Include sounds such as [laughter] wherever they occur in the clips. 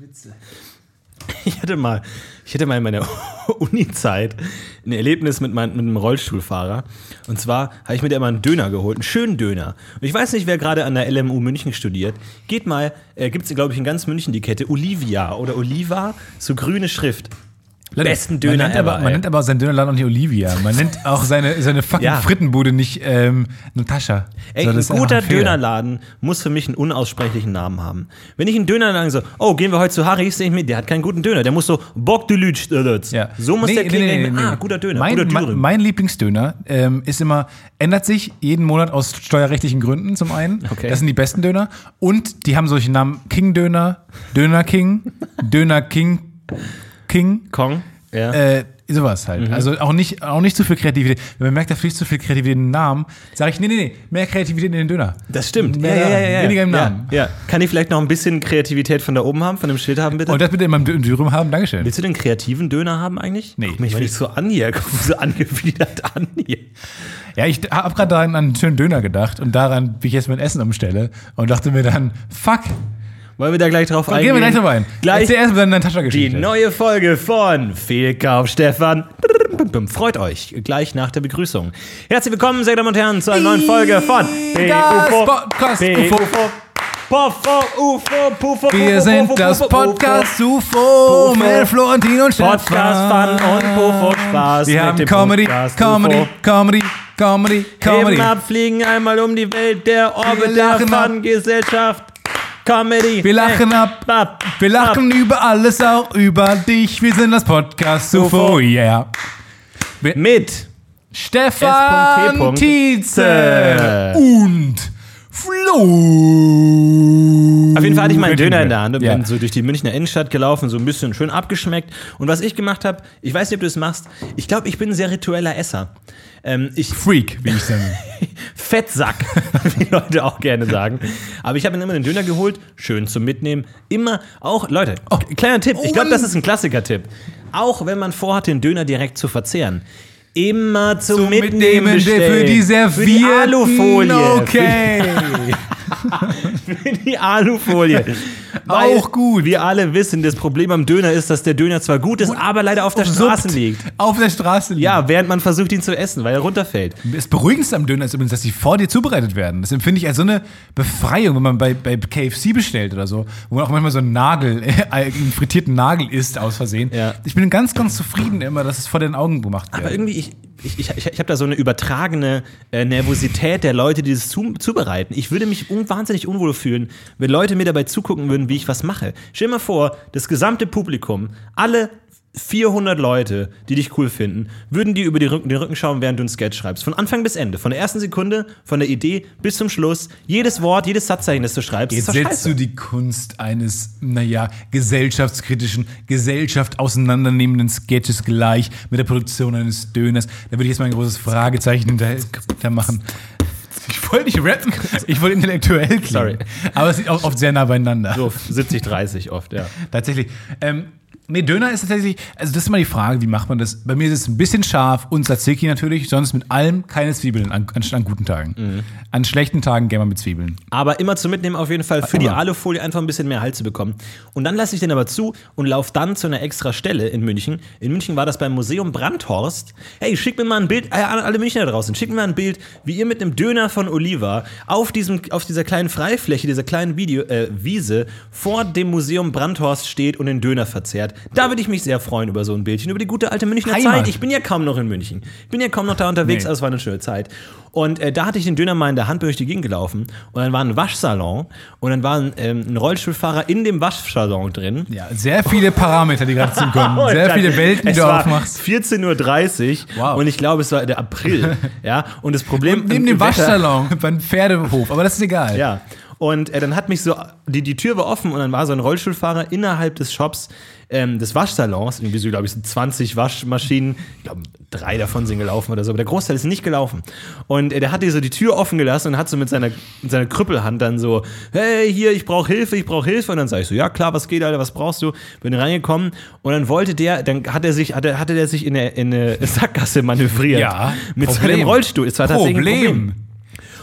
Witze. Ich hatte mal, ich hatte mal in meiner [laughs] Uni-Zeit ein Erlebnis mit, mein, mit einem Rollstuhlfahrer. Und zwar habe ich mir da immer einen Döner geholt, einen schönen Döner. Und ich weiß nicht, wer gerade an der LMU München studiert. Geht mal, äh, gibt es, glaube ich, in ganz München die Kette Olivia oder Oliva, so grüne Schrift. Besten Döner man nennt, aber, ever, man nennt aber seinen Dönerladen auch nicht Olivia. Man nennt auch seine, seine fucking Ja. Frittenbude nicht ähm, Natascha. Ey, So, ein guter. Dönerladen muss für mich einen unaussprechlichen Namen haben. Wenn ich einen Dönerladen so, oh, gehen wir heute zu Harry's, denke ich mir, der hat keinen guten Döner. Der muss so Bock de Lütsch. Ja. So muss Nee, der nee, klingen. nee, mir, nee, ah, nee. guter Döner, Mein, guter mein, mein Lieblingsdöner ähm, ist immer, ändert sich jeden Monat aus steuerrechtlichen Gründen zum einen. Okay. Das sind die besten Döner. Und die haben solche Namen King-Döner, Döner King, Döner King, King. Kong. Ja. Äh, sowas halt. Mhm. Also auch nicht, auch nicht zu viel Kreativität. Wenn man merkt, da fließt zu viel Kreativität in den Namen, sage ich, nee, nee, nee, mehr Kreativität in den Döner. das stimmt. Mehr daran, weniger im Namen. Ja, ja. Kann ich vielleicht noch ein bisschen Kreativität von da oben haben, von dem Schild haben, bitte? Und das bitte in meinem Dürüm haben, Dankeschön. Willst du den kreativen Döner haben eigentlich? Nee. Guck mich nicht so an hier. [laughs] So angewidert an hier. Ja, ich habe gerade daran an einen schönen Döner gedacht und daran, wie ich jetzt mein Essen umstelle und dachte mir dann, fuck, Wollen wir da gleich drauf eingehen? gehen wir gleich drauf ein. Gleich Erzähl erst mal deine Die Natascha-Geschichte. neue Folge von Fehlkauf Stefan. Freut euch gleich nach der Begrüßung. Herzlich willkommen, sehr Damen und Herren, zu einer neuen Folge von PUFO. Podcast. UFO. Puffo, UFO, Wir sind das Podcast. UFO mit Florentin und Stefan. Podcast Fun und Pufo Spaß. Wir haben Comedy, Comedy. Comedy, Comedy, Comedy. Immer fliegen einmal um die Welt, der Orbit Comedy. Wir lachen Hey. ab. Ab. Wir lachen über alles, auch über dich. Wir sind das Podcast UFO, yeah. Mit Stefan S.T. Tietze und Flo. Auf jeden Fall hatte ich meinen Döner in der Hand und Ja. bin so durch die Münchner Innenstadt gelaufen, so ein bisschen schön abgeschmeckt. Und was ich gemacht habe, ich weiß nicht, ob du es machst, ich glaube, ich bin ein sehr ritueller Esser. Ähm, ich Freak, wie ich dann. [laughs] Fettsack, [laughs] wie Leute auch gerne sagen. Aber ich habe mir immer den Döner geholt, schön zum Mitnehmen. Immer auch, Leute, kleiner Tipp, ich glaube, das ist ein Klassiker-Tipp. Auch wenn man vorhat, den Döner direkt zu verzehren. Immer zum, Mitnehmen, bestellen. für die Für Servierten. die Alufolie. Okay. [laughs] Für die Alufolie. Weil Auch gut. Wir alle wissen, das Problem am Döner ist, dass der Döner zwar gut ist, aber leider auf der Straße liegt. Auf der Straße liegt. Ja, während man versucht, ihn zu essen, weil er runterfällt. Das Beruhigendste am Döner ist übrigens, dass sie vor dir zubereitet werden. Das empfinde ich als so eine Befreiung, wenn man bei, bei KFC bestellt oder so, wo man auch manchmal so einen Nagel, [laughs] einen frittierten Nagel isst aus Versehen. Ja. Ich bin ganz, ganz zufrieden immer, dass es vor den Augen gemacht wird. Aber irgendwie, ich, ich, ich, ich habe da so eine übertragene äh, Nervosität der Leute, die das zu, zubereiten. Ich würde mich un wahnsinnig unwohl fühlen, wenn Leute mir dabei zugucken würden, wie ich was mache. Stell dir mal vor, das gesamte Publikum, alle 400 Leute, die dich cool finden, würden dir über die Rücken, den Rücken schauen, während du einen Sketch schreibst. Von Anfang bis Ende. Von der ersten Sekunde, von der Idee bis zum Schluss. Jedes Wort, jedes Satzzeichen, das du schreibst, Jetzt setzt scheiße. du die Kunst eines, naja, gesellschaftskritischen, Gesellschaft auseinandernehmenden Sketches gleich mit der Produktion eines Döners. Da würde ich jetzt mal ein großes Fragezeichen hinter, hinter machen. Ich wollte nicht rappen, ich wollte intellektuell klingen. Sorry. Aber es ist oft sehr nah beieinander. So 70, 30 oft, ja. Tatsächlich. Ähm, nee, Döner ist tatsächlich, also das ist mal die Frage, wie macht man das? Bei mir ist es ein bisschen scharf und Tzatziki natürlich, sonst mit allem keine Zwiebeln an, an, an guten Tagen. Mhm. An schlechten Tagen gerne mal mit Zwiebeln. Aber immer zum Mitnehmen auf jeden Fall für die Immer. Alufolie einfach ein bisschen mehr Halt zu bekommen. Und dann lasse ich den aber zu und laufe dann zu einer extra Stelle in München. In München war das beim Museum Brandhorst. Hey, schickt mir mal ein Bild, äh, alle Münchner da draußen, schickt mir mal ein Bild, wie ihr mit einem Döner von Oliva auf, diesem, auf dieser kleinen Freifläche, dieser kleinen Video, äh, Wiese vor dem Museum Brandhorst steht und den Döner verzehrt. Da würde ich mich sehr freuen über so ein Bildchen, über die gute alte Münchner Heimat. Zeit. Ich bin ja kaum noch in München. Ich bin ja kaum noch da unterwegs, Nee. aber es war eine schöne Zeit. Und äh, da hatte ich den Döner mal in der Hand, durch die Gegend gelaufen. Und dann war ein Waschsalon. Und dann war ein, ähm, ein Rollstuhlfahrer in dem Waschsalon drin. Ja, sehr viele Parameter, die gerade zukommen. [laughs] Und Sehr dann- viele Welten, die du aufmachst. 14.30 Uhr. Wow. Und ich glaube, es war der April. [laughs] ja. Und das Problem. Neben im dem Waschsalon beim Pferdehof, aber das ist egal. Ja. Und äh, dann hat mich so, die, die Tür war offen und dann war so ein Rollstuhlfahrer innerhalb des Shops ähm, des Waschsalons, irgendwie so, glaube ich, so 20 Waschmaschinen, ich glaube, drei davon sind gelaufen oder so, aber der Großteil ist nicht gelaufen. Und äh, der hat dir so die Tür offen gelassen und hat so mit seiner, mit seiner Krüppelhand dann so, hey, hier, ich brauche Hilfe, ich brauche Hilfe. Und dann sag ich so, ja klar, was geht, Alter, was brauchst du? Bin reingekommen und dann wollte der, dann hat er sich, hatte, hatte der sich in eine, in eine Sackgasse manövriert. Ja, Mit Problem. seinem Rollstuhl. Es war tatsächlich ein Problem.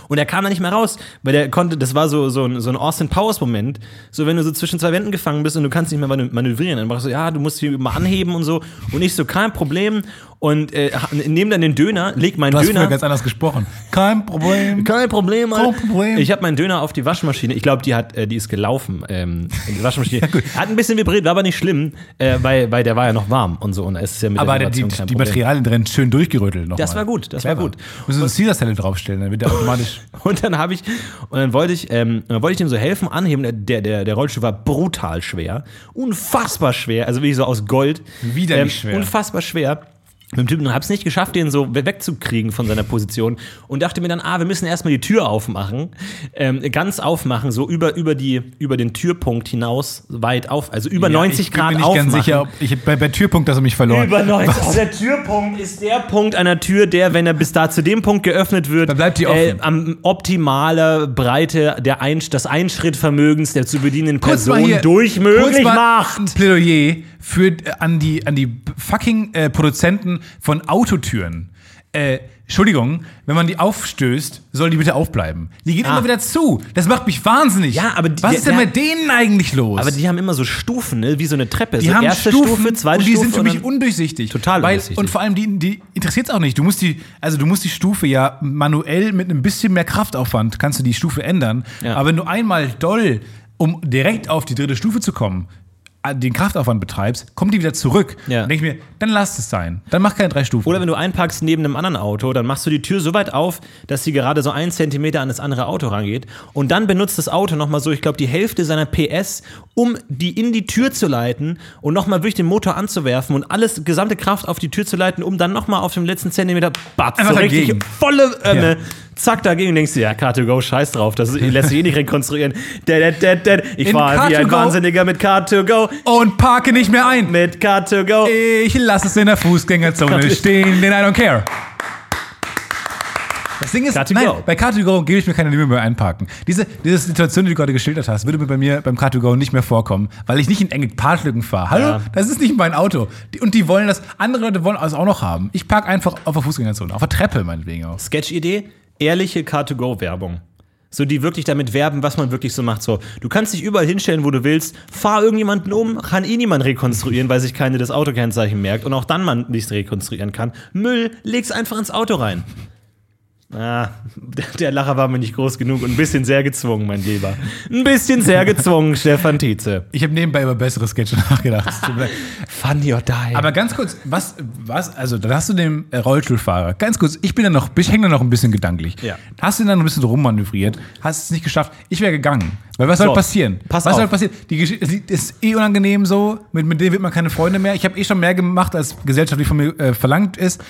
Und er kam da nicht mehr raus, weil der konnte, das war so, so ein, so ein Austin Powers Moment, so wenn du so zwischen zwei Wänden gefangen bist und du kannst nicht mehr manö- manövrieren, dann brauchst du, ja, du musst dich mal anheben und so. Und ich so, kein Problem. Und äh, nehme dann den Döner, leg meinen Du hast Döner. ganz anders gesprochen. Kein Problem. Kein Problem, Alter. Kein Problem. Ich habe meinen Döner auf die Waschmaschine. Ich glaube, die hat, äh, die ist gelaufen. Ähm, die Waschmaschine [laughs] hat ein bisschen vibriert, war aber nicht schlimm, äh, weil, weil der war ja noch warm und so. Und es ist ja mit Aber der die, die Problem. Materialien drin schön durchgerüttelt noch Das mal. war gut, das war Clever. gut. Müssen wir so Caesar-Zelle draufstellen, dann wird der automatisch. [laughs] Und dann habe ich, und dann wollte ich, ähm, dann wollte ich dem so helfen, anheben. Der, der, der Rollstuhl war brutal schwer. Unfassbar schwer. Also wirklich so aus Gold. Ähm, Widerlich schwer. Unfassbar schwer. Mit dem Typen und hab's nicht geschafft, den so we- wegzukriegen von seiner Position und dachte mir dann, ah, wir müssen erstmal die Tür aufmachen, ähm, ganz aufmachen, so über, über, die, über den Türpunkt hinaus, weit auf, also über 90 ich bin Grad mir nicht aufmachen. ganz sicher, ob ich, bei, bei Türpunkt hast du mich verloren. Über 90. [laughs] Oh, der Türpunkt ist der Punkt einer Tür, der, wenn er bis da zu dem Punkt geöffnet wird, Dann bleibt die offen. Äh, am optimaler Breite der ein, des Einschrittvermögens der zu bedienenden Kurz mal Person hier- durch möglich macht. Ein Plädoyer für, äh, an, die, an die fucking äh, Produzenten von Autotüren. Äh, Entschuldigung, wenn man die aufstößt, soll die bitte aufbleiben. Die geht Ah. immer wieder zu. Das macht mich wahnsinnig. Ja, aber die- Was ist denn der- mit denen eigentlich los? Aber die haben immer so Stufen, ne? wie so eine Treppe. die so haben erste Stufen Stufe, zweite und die Stufe. sind für mich undurchsichtig. Total weil, undurchsichtig. Und vor allem, die, die interessiert es auch nicht. Du musst die, also du musst die Stufe ja manuell mit einem bisschen mehr Kraftaufwand, kannst du die Stufe ändern. Ja. Aber wenn du einmal doll, um direkt auf die dritte Stufe zu kommen, den Kraftaufwand betreibst, kommt die wieder zurück. Ja. Dann denke ich mir, dann lass es sein. Dann mach keine drei Stufen. Oder wenn du einparkst neben einem anderen Auto, dann machst du die Tür so weit auf, dass sie gerade so einen Zentimeter an das andere Auto rangeht. Und dann benutzt das Auto nochmal so, ich glaube, die Hälfte seiner PS, um die in die Tür zu leiten und nochmal wirklich den Motor anzuwerfen und alles, gesamte Kraft auf die Tür zu leiten, um dann nochmal auf dem letzten Zentimeter, batz, so richtig volle, äh, Ja. zack, dagegen und denkst du, ja, Car2Go, scheiß drauf, das lässt sich eh nicht rekonstruieren. [laughs] Ich fahre wie ein Car2Go Wahnsinniger mit Car2Go, und parke nicht mehr ein. mit Car2Go. Ich lasse es in der Fußgängerzone stehen, denn I don't care. Das Ding ist, Car2Go. nein, bei Car2Go gebe ich mir keine Mühe mehr einparken. Diese, diese Situation, die du gerade geschildert hast, würde mir bei mir beim Car2Go nicht mehr vorkommen, weil ich nicht in enge Parklücken fahre. Hallo? Ja. Das ist nicht mein Auto. Und die wollen das, andere Leute wollen das auch noch haben. Ich parke einfach auf der Fußgängerzone, auf der Treppe meinetwegen auch. Sketch-Idee, ehrliche Car-to-Go-Werbung. So, die wirklich damit werben, was man wirklich so macht. So, du kannst dich überall hinstellen, wo du willst, fahr irgendjemanden um, kann eh niemand rekonstruieren, weil sich keine das Autokennzeichen merkt und auch dann man nichts rekonstruieren kann. Müll, leg's einfach ins Auto rein. Ah, der, Lacher war mir nicht groß genug und ein bisschen sehr gezwungen, mein Lieber. Ein bisschen sehr gezwungen, [laughs] Stefan Tietze. Ich habe nebenbei über bessere Sketche nachgedacht. Funny or die. Aber ganz kurz, was, was, also da hast du den äh, Rollstuhlfahrer. Ganz kurz, ich bin da noch, ich hänge da noch ein bisschen gedanklich. Ja. Hast du dann noch ein bisschen rummanövriert, hast es nicht geschafft. Ich wäre gegangen. Weil was So, soll passieren? pass was auf. soll passieren? Die Geschichte ist eh unangenehm so, mit, mit denen wird man keine Freunde mehr. Ich habe eh schon mehr gemacht, als gesellschaftlich von mir äh, verlangt ist.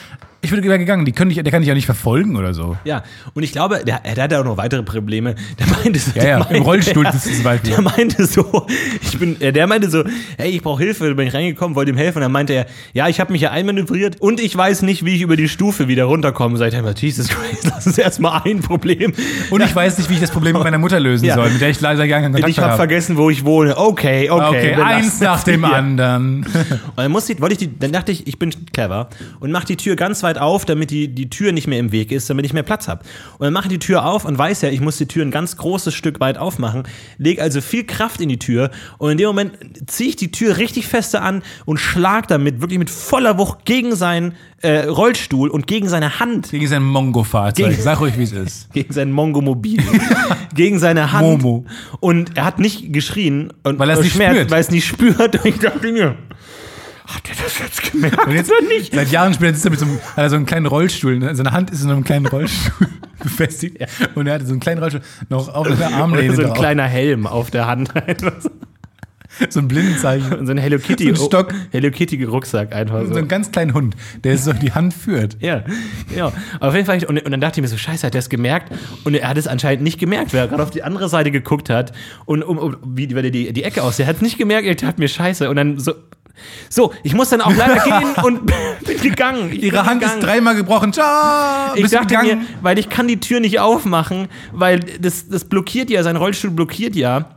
Ich würde gegangen, die können dich, der kann dich ja nicht verfolgen oder so. Ja, und ich glaube, der, der hat ja auch noch weitere Probleme. Der meinte so, Ja, ja, meinte, im Rollstuhl ja, sitzt zum [laughs] Beispiel. Der meinte so, ich bin, äh, der meinte so, hey, ich brauche Hilfe, da bin ich reingekommen, wollte ihm helfen. Und dann meinte er, ja, ich habe mich ja einmanövriert und ich weiß nicht, wie ich über die Stufe wieder runterkomme. Ich einfach, Jesus Christ, [laughs] das ist erstmal ein Problem. Und ich weiß nicht, wie ich das Problem mit meiner Mutter lösen Ja. soll, mit der ich leider gar keinen Kontakt ich habe habe. vergessen, wo ich wohne. Okay, okay. Okay, eins nach es dem hier. anderen. Und dann, musste ich, wollte ich die, dann dachte ich, ich bin clever und mache die Tür ganz weit auf, damit die, die Tür nicht mehr im Weg ist, damit ich mehr Platz habe. Und dann mache ich die Tür auf und weiß ja, ich muss die Tür ein ganz großes Stück weit aufmachen, lege also viel Kraft in die Tür und in dem Moment ziehe ich die Tür richtig feste an und schlag damit wirklich mit voller Wucht gegen seinen äh, Rollstuhl und gegen seine Hand, Gegen sein Mongo-Fahrzeug. Sag ruhig, wie es ist. [laughs] gegen sein Mongo-Mobil, [laughs] gegen seine Hand. Momo. Und er hat nicht geschrien und Weil er es nicht spürt. weil es nicht spürt. [laughs] Und ich dachte mir, hat er das jetzt gemerkt Und jetzt, oder nicht? Seit Jahren später sitzt er mit so einem, hat er so einen kleinen Rollstuhl. ne? Seine Hand ist in einem kleinen Rollstuhl [laughs] befestigt. Und er hatte so einen kleinen Rollstuhl noch auf der Armlehne Oder so ein drauf. kleiner Helm auf der Hand. [laughs] so. Ein Blindenzeichen. Und so ein Hello Kitty, So ein Stock. Hello Kitty Rucksack einfach Und so so. einen ganz kleinen Hund, der so die Hand führt. Ja, ja. Auf jeden Fall, und, und dann dachte ich mir so, scheiße, hat der es gemerkt? Und er hat es anscheinend nicht gemerkt, weil er gerade auf die andere Seite geguckt hat und um, um, wie weil der die, die Ecke aussieht. Er hat es nicht gemerkt, er dachte mir, scheiße. Und dann so, so, ich muss dann auch leider [laughs] gehen und bin gegangen. Ich Ihre bin Hand gegangen. ist dreimal gebrochen. Ciao! Ich Bist dachte gegangen. mir, weil ich kann die Tür nicht aufmachen, weil das, das blockiert ja, sein Rollstuhl blockiert ja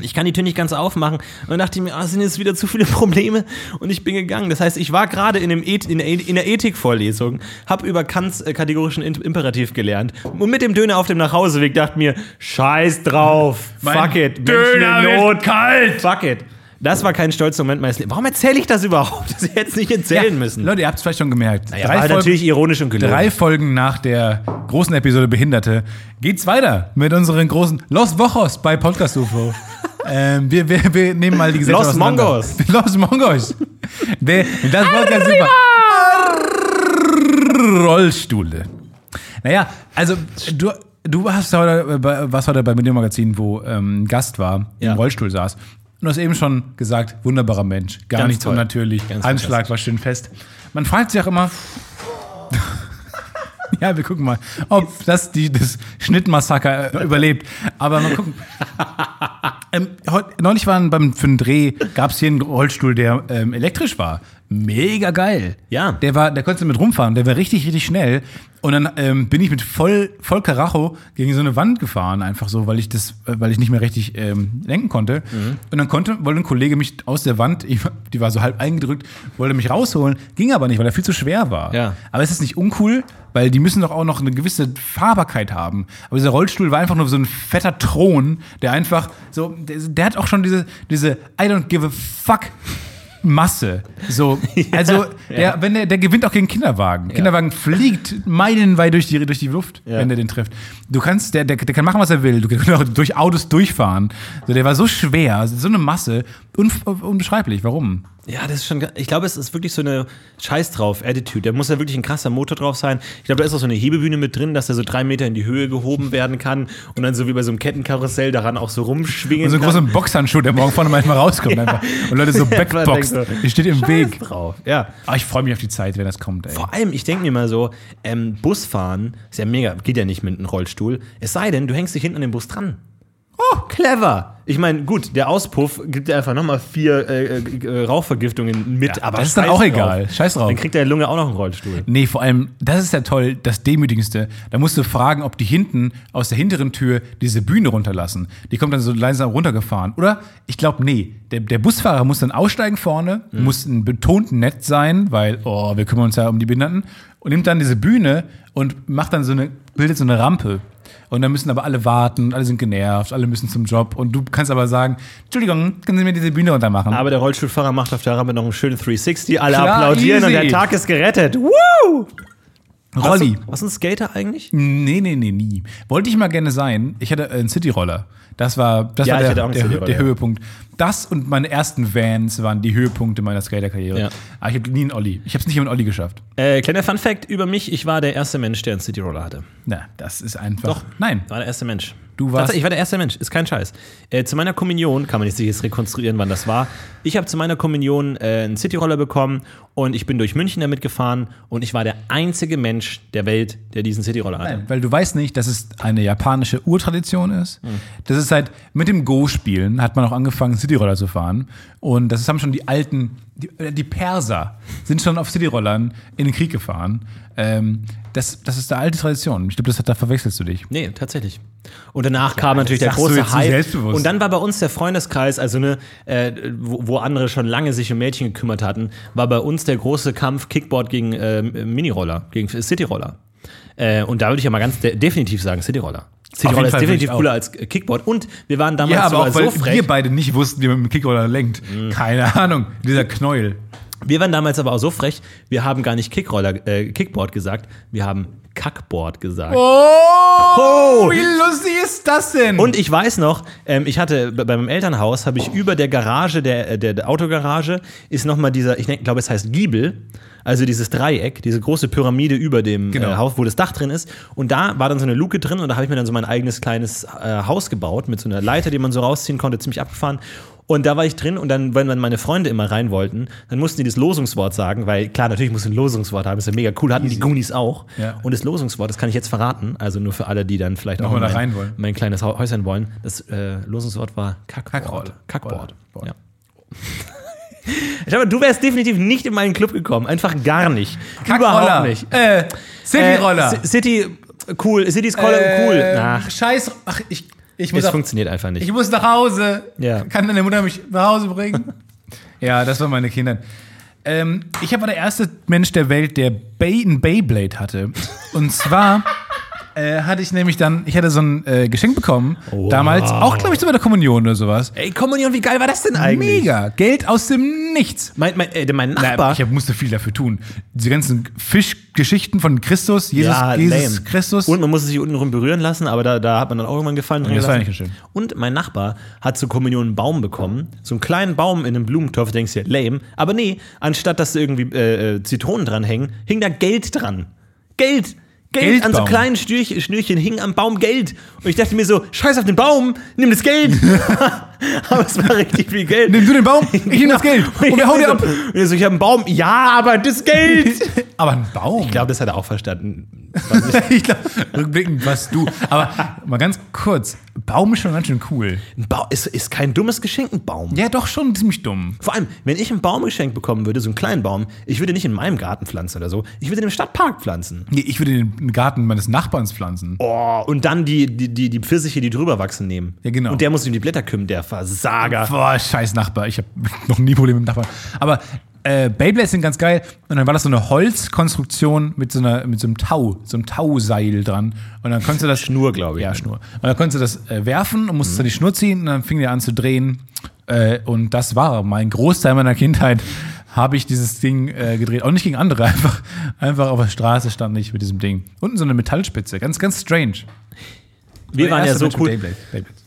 Ich kann die Tür nicht ganz aufmachen. Und dann dachte ich mir, ah, sind jetzt wieder zu viele Probleme. Und ich bin gegangen. Das heißt, ich war gerade in, dem Eth- in, der, in der Ethikvorlesung, habe über Kants äh, kategorischen Imperativ gelernt. Und mit dem Döner auf dem Nachhauseweg dachte mir, scheiß drauf. Mein fuck it. Döner Menschen in wird kalt. Fuck it. Das war kein stolzer Moment meines Lebens. Warum erzähle ich das überhaupt? Das hätte es nicht erzählen müssen. Leute, ihr habt es vielleicht schon gemerkt. Ja, war natürlich ironisch und gelogen. Drei Folgen nach der großen Episode Behinderte geht's weiter mit unseren großen Los Wochos bei Podcast UFO. [laughs] ähm, wir, wir, wir nehmen mal die Gesellschaft Los. Mongos. [laughs] Los Mongos. Der, das Podcast super. Rollstuhle. Naja, also du, du hast heute, äh, warst heute bei Medium Magazin, wo ähm, Gast war, Ja. im Rollstuhl saß. Und du hast eben schon gesagt, wunderbarer Mensch, gar Ganz nichts toll. unnatürlich, Ganz Handschlag war schön fest. Man fragt sich auch immer, [laughs] ja, wir gucken mal, ob das die, das Schnittmassaker äh, überlebt. Aber mal gucken. [laughs] ähm, heut, neulich waren beim für einen Dreh gab es hier einen Rollstuhl, der ähm, elektrisch war. Mega geil. Ja. Der war, der konnte mit rumfahren, der war richtig, richtig schnell. Und dann ähm, bin ich mit voll, voll Karacho gegen so eine Wand gefahren, einfach so, weil ich das, äh, weil ich nicht mehr richtig ähm, lenken konnte. Mhm. Und dann konnte, wollte ein Kollege mich aus der Wand, ich, die war so halb eingedrückt, wollte mich rausholen, ging aber nicht, weil er viel zu schwer war. Ja. Aber es ist nicht uncool, weil die müssen doch auch noch eine gewisse Fahrbarkeit haben. Aber dieser Rollstuhl war einfach nur so ein fetter Thron, der einfach so, der, der hat auch schon diese, diese I don't give a fuck Masse. So, [laughs] also, der, wenn der, der gewinnt auch gegen Kinderwagen. Kinderwagen fliegt meilenweit durch die, durch die Luft, Ja. wenn der den trifft. Du kannst, der, der, der kann machen, was er will. Du kannst auch durch Autos durchfahren. So, der war so schwer, so eine Masse, unbeschreiblich. Warum? Ja, das ist schon. Ich glaube, es ist wirklich so eine Scheiß drauf Attitude. Da muss ja wirklich ein krasser Motor drauf sein. Ich glaube, da ist auch so eine Hebebühne mit drin, dass der so drei Meter in die Höhe gehoben werden kann und dann so wie bei so einem Kettenkarussell daran auch so rumschwingen Und so ein kann. großer Boxhandschuh, der morgen vorne manchmal rauskommt. [laughs] Einfach. Und Leute so [laughs] backboxen. so, Die steht im Scheiß Weg. drauf. Ja. Aber ich freue mich auf die Zeit, wenn das kommt, ey. Vor allem, ich denke mir mal so, ähm, Busfahren ist ja mega, geht ja nicht mit einem Rollstuhl. Es sei denn, du hängst dich hinten an den Bus dran. Oh, clever. Ich meine, gut, der Auspuff gibt dir einfach nochmal vier äh, äh, Rauchvergiftungen mit, aber das ist dann auch drauf. egal. Scheiß drauf. Dann kriegt der Lunge auch noch einen Rollstuhl. Nee, vor allem, das ist ja toll, das Demütigendste. Da musst du fragen, ob die hinten aus der hinteren Tür diese Bühne runterlassen. Die kommt dann so langsam runtergefahren. Oder? Ich glaube, nee. Der, der Busfahrer muss dann aussteigen vorne, muss ein betont nett sein, weil, oh, wir kümmern uns ja um die Behinderten. Und nimmt dann diese Bühne und macht dann so eine, bildet so eine Rampe. Und dann müssen aber alle warten, alle sind genervt, alle müssen zum Job. Und du kannst aber sagen, Entschuldigung, können Sie mir diese Bühne runter machen? Aber der Rollstuhlfahrer macht auf der Rampe noch einen schönen 360, alle Klar, applaudieren und easy. der Tag ist gerettet. Woo! Rolli. Was ist ein Skater eigentlich? Nee, nee, nee, nie. Wollte ich mal gerne sein. Ich hatte einen Cityroller. Das war, das Ja, war der, der, der. Höhepunkt. Das und meine ersten Vans waren die Höhepunkte meiner Skaterkarriere. Ja. Aber ich habe nie einen Olli. Ich habe es nicht mit einem Olli geschafft. Äh, kleiner Fun Fact über mich: Ich war der erste Mensch, der einen Cityroller hatte. Na, das ist einfach. Doch. Nein. War der erste Mensch. Du warst- Ich war der erste Mensch, ist kein Scheiß. Äh, zu meiner Kommunion, kann man nicht sich jetzt rekonstruieren, wann das war. Ich habe zu meiner Kommunion äh, einen Cityroller bekommen und ich bin durch München damit gefahren und ich war der einzige Mensch der Welt, der diesen Cityroller hatte. Nein, weil du weißt nicht, dass es eine japanische Urtradition ist. Das ist halt mit dem Go-Spielen hat man auch angefangen, Cityroller zu fahren. Und das haben schon die alten, die, äh, die Perser sind schon auf Cityrollern in den Krieg gefahren. Ähm, das, das ist eine alte Tradition. Ich glaube, das hat, da verwechselst du dich. Nee, tatsächlich. Und danach kam natürlich der große Hype. Und dann war bei uns der Freundeskreis, also ne, äh, wo, wo andere schon lange sich um Mädchen gekümmert hatten, war bei uns der große Kampf Kickboard gegen äh, Miniroller, gegen Cityroller. Äh, und da würde ich ja mal ganz de definitiv sagen, Cityroller. Cityroller ist definitiv cooler als äh, Kickboard. Und wir waren damals Ja, aber auch weil so frech. wir beide nicht wussten, wie man mit dem Kickroller lenkt. Keine Ahnung. Dieser Knäuel. Wir waren damals aber auch so frech, wir haben gar nicht Kickroller, äh, Kickboard gesagt, wir haben Kackboard gesagt. Oh, wie lustig ist das denn? Und ich weiß noch, ähm, ich hatte bei bei meinem Elternhaus, habe ich über der Garage, der, äh, der, der Autogarage, ist nochmal dieser, ich glaube, es heißt Giebel, also dieses Dreieck, diese große Pyramide über dem Genau. äh, Haus, wo das Dach drin ist. Und da war dann so eine Luke drin und da habe ich mir dann so mein eigenes kleines äh, Haus gebaut mit so einer Leiter, die man so rausziehen konnte, ziemlich abgefahren. Und da war ich drin und dann, wenn dann meine Freunde immer rein wollten, dann mussten die das Losungswort sagen, weil klar, natürlich muss ein Losungswort haben, ist ja mega cool, hatten die Goonies auch. Ja. Und das Losungswort, das kann ich jetzt verraten, also nur für alle, die dann vielleicht auch Nochmal da mein, rein wollen. mein kleines Häuschen wollen. Das äh, Losungswort war Kackboard. Kackboard. Kackboard. Board. Ja. Ich glaube, du wärst definitiv nicht in meinen Club gekommen. Einfach gar nicht. Überhaupt nicht. Äh, Cityroller. Äh, City, cool. City cool. Äh, cool. Ach, Scheiß. Ach, ich. Ich muss es funktioniert einfach nicht. Ich muss nach Hause. Ja. Kann deine Mutter mich nach Hause bringen? [laughs] ja, das waren meine Kinder. Ähm, ich war der erste Mensch der Welt, der Bay, ein Beyblade hatte. Und zwar [laughs] äh, hatte ich nämlich dann, ich hatte so ein äh, Geschenk bekommen, damals, auch glaube ich so bei der Kommunion oder sowas. Ey, Kommunion, wie geil war das denn eigentlich? Mega, Geld aus dem Nichts. Mein, mein, äh, mein Na, Nachbar. ich hab, musste viel dafür tun. Diese ganzen Fischgeschichten von Christus, Jesus, ja, Jesus lame. Christus. Und man musste sich untenrum berühren lassen, aber da, da hat man dann auch irgendwann Gefallen dran das war nicht schön. Und mein Nachbar hat zur Kommunion einen Baum bekommen. So einen kleinen Baum in einem Blumentopf, denkst du, lame. Aber nee, anstatt dass da irgendwie äh, äh, Zitronen dran hängen, hing da Geld dran. Geld! Geld an so Geldbaum. kleinen Schnürchen, Schnürchen hing am Baum Geld. Und ich dachte mir so, scheiß auf den Baum, nimm das Geld. [laughs] aber es war richtig viel Geld. Nimm du den Baum, ich [laughs] nehme das Geld. Und wir hauen dir ab. Und ich so, ich habe einen Baum. Ja, aber das Geld. [laughs] Aber ein Baum. Ich glaube, das hat er auch verstanden. ich glaube, rückblickend was du. Aber mal ganz kurz, Baum ist schon ganz schön cool. Ein Baum ist, ist kein dummes Geschenk, ein Baum. Ja, doch schon ziemlich dumm. Vor allem, wenn ich einen Baum geschenkt bekommen würde, so einen kleinen Baum, ich würde nicht in meinem Garten pflanzen oder so, ich würde in dem Stadtpark pflanzen. Nee, ich würde den Garten meines Nachbarns pflanzen. Oh, und dann die, die, die, die Pfirsiche, die drüber wachsen, nehmen. Ja, genau. Und der muss ihm die Blätter kümmern, der Versager. Boah, scheiß Nachbar. Ich habe [laughs] noch nie Probleme mit dem Nachbarn. Aber äh, Beyblades sind ganz geil. Und dann war das so eine Holzkonstruktion mit so, einer, mit so einem Tau, so einem Tauseil dran. Und dann konntest du das. Schnur, glaube ich. Ja, Schnur. Und dann konntest du das äh, werfen und musstest dann die Schnur ziehen und dann fing der an zu drehen. Äh, und das war mein Großteil meiner Kindheit. Habe ich dieses Ding äh, gedreht. Auch nicht gegen andere, [laughs] einfach, einfach auf der Straße stand ich mit diesem Ding. Unten so eine Metallspitze. Ganz, ganz strange. Wir waren ja so cool. Beyblade. Beyblades.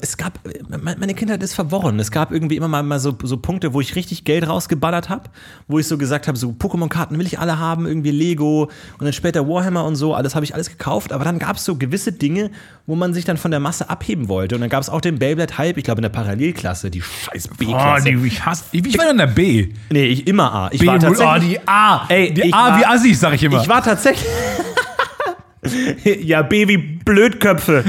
Es gab, me- meine Kindheit ist verworren. Es gab irgendwie immer mal, mal so, so Punkte, wo ich richtig Geld rausgeballert habe, wo ich so gesagt habe, so Pokémon-Karten will ich alle haben, irgendwie Lego und dann später Warhammer und so, alles habe ich alles gekauft. Aber dann gab es so gewisse Dinge, wo man sich dann von der Masse abheben wollte. Und dann gab es auch den Beyblade-Hype, ich glaube in der Parallelklasse, die scheiß Oh, B-Klasse. die, ich hasse. Ich, ich war in der B. nee, ich immer A. Ich B war oh, tatsächlich, die A. Ey, die A war- wie Assis, sag ich immer. ich war tatsächlich. [laughs] [laughs] ja, B wie Blödköpfe.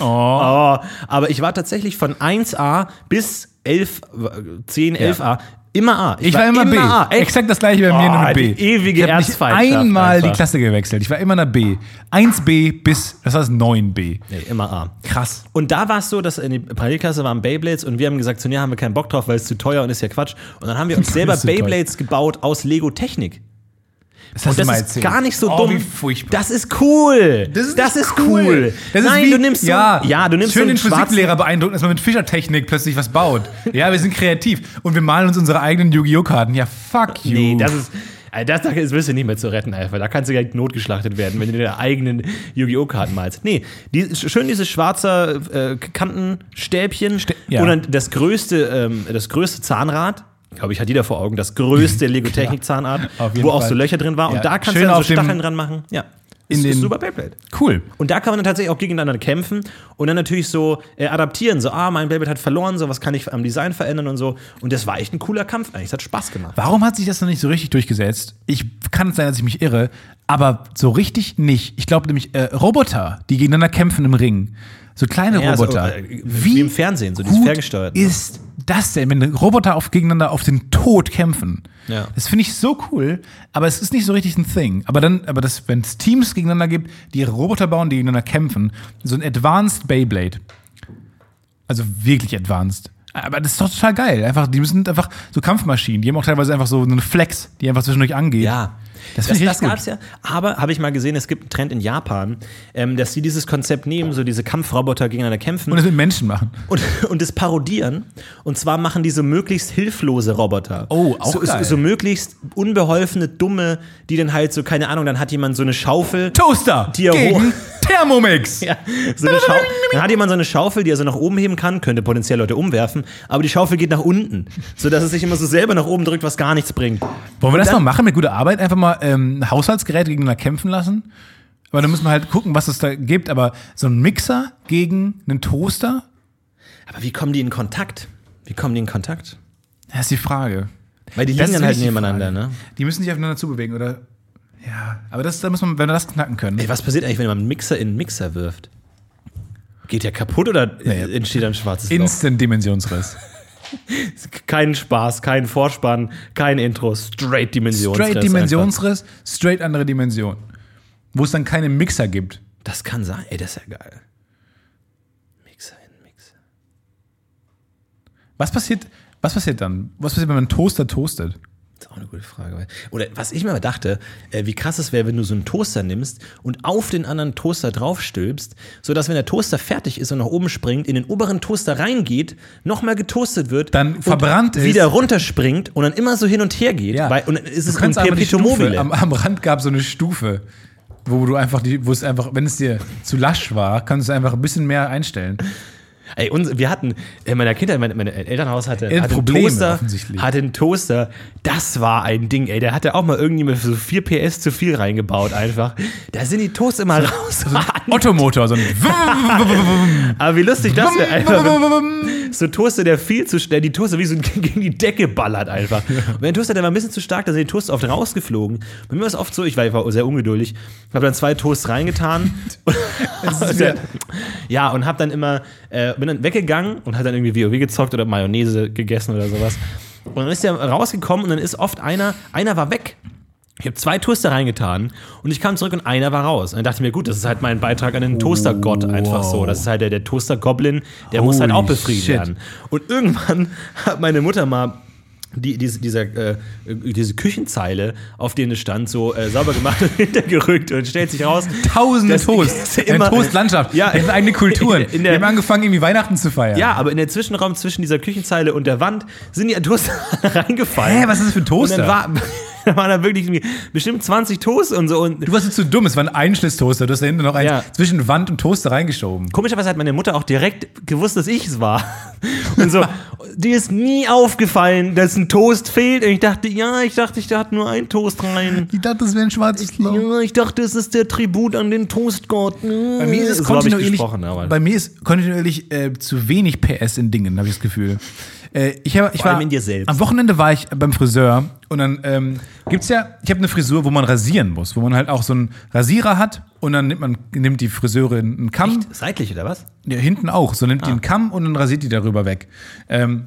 oh. Oh, aber ich war tatsächlich von 1a bis 11, äh, 10, 11a immer A. Ich war immer, B. A. Echt? Exakt das gleiche bei mir, nur Oh, eine B. die ewige ich Erzfeindschaft einmal die einfach. Klasse gewechselt. Ich war immer in der B. 1B bis, das heißt 9B. Nee, immer A. Krass. Und da war es so, dass in die Parallelklasse waren Beyblades und wir haben gesagt, so, nee, haben wir keinen Bock drauf, weil es zu teuer und ist ja Quatsch. Und dann haben wir uns [laughs] selber. Beyblades gebaut aus Lego Technik. Das hast Und das ist gar nicht so oh, dumm. Das ist cool. Das ist, das ist cool. Das ist Nein, wie, du nimmst so, ja, ja, du nimmst schön so einen den Physiklehrer beeindrucken, dass man mit Fischertechnik plötzlich was baut. [laughs] Ja, wir sind kreativ und wir malen uns unsere eigenen Yu-Gi-Oh Karten. Ja, fuck you. Nee, das ist. Alter, Das, das wirst du nicht mehr zu retten, einfach. Da kannst du direkt notgeschlachtet werden, wenn du deine eigenen Yu-Gi-Oh!-Karten malst. Nee, die, schön dieses schwarze äh, Kantenstäbchen ja. und dann das größte, ähm, das größte Zahnrad. Glaube ich, hat jeder vor Augen. Das größte [laughs] Lego-Technik-Zahnrad, wo auch Fall. so Löcher drin war. Und Ja, da kannst schön du dann so Stacheln dran machen. Ja. In ist, den- ist super Beyblade. Cool. Und da kann man dann tatsächlich auch gegeneinander kämpfen und dann natürlich so äh, adaptieren. So, ah, mein Beyblade hat verloren, so was kann ich am Design verändern und so. Und das war echt ein cooler Kampf eigentlich. Es hat Spaß gemacht. Warum hat sich das noch nicht so richtig durchgesetzt? Ich kann es sein, dass ich mich irre, aber so richtig nicht. Ich glaube nämlich äh, Roboter, die gegeneinander kämpfen im Ring. So kleine Ja, so, Roboter. äh, wie im Fernsehen, so dieses gut ferngesteuert, ne? ist das denn, wenn Roboter auf, gegeneinander auf den Tod kämpfen? Ja. Das finde ich so cool, aber es ist nicht so richtig ein Thing. Aber dann, aber das, wenn es Teams gegeneinander gibt, die ihre Roboter bauen, die gegeneinander kämpfen, so ein Advanced Beyblade. Also wirklich advanced. Aber das ist doch total geil. Einfach, die sind einfach so Kampfmaschinen. Die haben auch teilweise einfach so eine Flex, die einfach zwischendurch angeht. Ja. Das Das, das echt gab's ja. Aber habe ich mal gesehen, es gibt einen Trend in Japan, ähm, dass sie dieses Konzept nehmen, so diese Kampfroboter gegeneinander kämpfen Und das mit Menschen machen. und, und das parodieren. Und zwar machen die so möglichst hilflose Roboter. Oh, auch so, geil. So, so möglichst unbeholfene, dumme, die dann halt so, keine Ahnung, dann hat jemand so eine Schaufel. Toaster Die er gegen Thermomix. [laughs] Ja, so eine Schau dann hat jemand so eine Schaufel, die er so nach oben heben kann, könnte potenziell Leute umwerfen, aber die Schaufel geht nach unten, sodass es sich immer so selber nach oben drückt, was gar nichts bringt. Wollen wir das dann- mal machen mit guter Arbeit? Einfach mal ähm, Haushaltsgeräte gegeneinander kämpfen lassen? Aber dann müssen wir halt gucken, was es da gibt. Aber so ein Mixer gegen einen Toaster? Aber wie kommen die in Kontakt? Wie kommen die in Kontakt? Das ist die Frage. Weil die liegen dann halt nebeneinander, ne? Die müssen sich aufeinander zubewegen, oder? Ja, aber das, da muss man, wenn wir das knacken können. Ey, was passiert eigentlich, wenn man einen Mixer in einen Mixer wirft? Geht der kaputt oder ja. entsteht ein schwarzes Loch? Instant-Dimensionsriss. [laughs] kein Spaß, kein Vorspann, kein Intro, straight Dimensionsriss. Straight Dimensionsriss, einfach. straight andere Dimension. Wo es dann keine Mixer gibt. Das kann sein, ey, das ist ja geil. Mixer in Mixer. Was passiert, was passiert dann? Was passiert, wenn man Toaster toastet? Das ist auch eine gute Frage. Oder was ich mir dachte, äh, wie krass es wäre, wenn du so einen Toaster nimmst und auf den anderen Toaster draufstülpst, sodass, wenn der Toaster fertig ist und nach oben springt, in den oberen Toaster reingeht, nochmal getoastet wird, Dann verbrannt ist. wieder runterspringt und dann immer so hin und her geht. Ja. Weil, und dann ist Du es ein Perpetuum mobile. am, am Rand gab so eine Stufe, wo du einfach die, wo es einfach, wenn es dir zu lasch war, kannst du einfach ein bisschen mehr einstellen. Ey, uns, wir hatten in meiner Kindheit, mein, mein Elternhaus hatte, hat hatte einen Probleme Toaster, hatte einen Toaster. Das war ein Ding, ey. Der hatte auch mal irgendjemand so 4 PS zu viel reingebaut einfach. Da sind die Toasts immer raus. [laughs] Ottomotor, so ein [laughs] Aber wie lustig das wäre einfach. wenn So ein Toaster, der viel zu schnell, die Toaster wie so [laughs] gegen die Decke ballert einfach. Und wenn der Toaster, der war ein bisschen zu stark, da sind die Toaster oft rausgeflogen. Bei mir war es oft so, ich war, ich war sehr ungeduldig, habe dann zwei Toasts reingetan. ist [laughs] wieder- ja, und habe dann immer, äh, bin dann weggegangen und hat dann irgendwie WoW gezockt oder Mayonnaise gegessen oder sowas. Und dann ist der rausgekommen und dann ist oft einer, einer war weg. Ich habe zwei Toaster reingetan und ich kam zurück und einer war raus. Und dann dachte ich mir, gut, das ist halt mein Beitrag an den Toastergott einfach so. Das ist halt der, der Toaster-Goblin, der muss halt Holy auch befriedigt werden. Und irgendwann [laughs] hat meine Mutter mal die, diese, dieser, äh, diese Küchenzeile, auf denen es stand, so äh, sauber gemacht und [laughs] hintergerückt und stellt sich raus. Tausende das Toast. [laughs] ist Eine immer- Toastlandschaft. Ja. Haben eigene Kulturen. [laughs] In die der- haben angefangen, irgendwie Weihnachten zu feiern. Ja, aber in der Zwischenraum zwischen dieser Küchenzeile und der Wand sind die Toaster reingefallen. Hä, was ist das für ein Toaster? Und dann, war, [laughs] da waren da wirklich bestimmt 20 Toast und so. Und Du warst jetzt zu dumm, es war ein Einschlisstoaster. Du hast da hinten noch eins Ja. zwischen Wand und Toaster reingeschoben. komischerweise hat meine Mutter auch direkt gewusst, dass ich es war. [laughs] Und so, [laughs] dir ist nie aufgefallen, dass ein Toast fehlt. Und ich dachte, ja, ich dachte, ich da hat nur ein Toast rein. Ich dachte, das wäre ein schwarzes Loch. Ja, ich dachte, es ist der Tribut an den Toastgott. Bei mir ist es so hab ich kontinuierlich, bei mir ist kontinuierlich äh, zu wenig PS in Dingen, habe ich das Gefühl. Äh, ich hab, ich Vor allem war, in dir selbst. Am Wochenende war ich beim Friseur und dann ähm, gibt's ja, ich habe eine Frisur, wo man rasieren muss, wo man halt auch so einen Rasierer hat und dann nimmt man nimmt die Friseurin einen Kamm, seitlich oder was? ja, hinten auch, so Ah. nimmt die einen Kamm und dann rasiert die darüber weg. Ähm,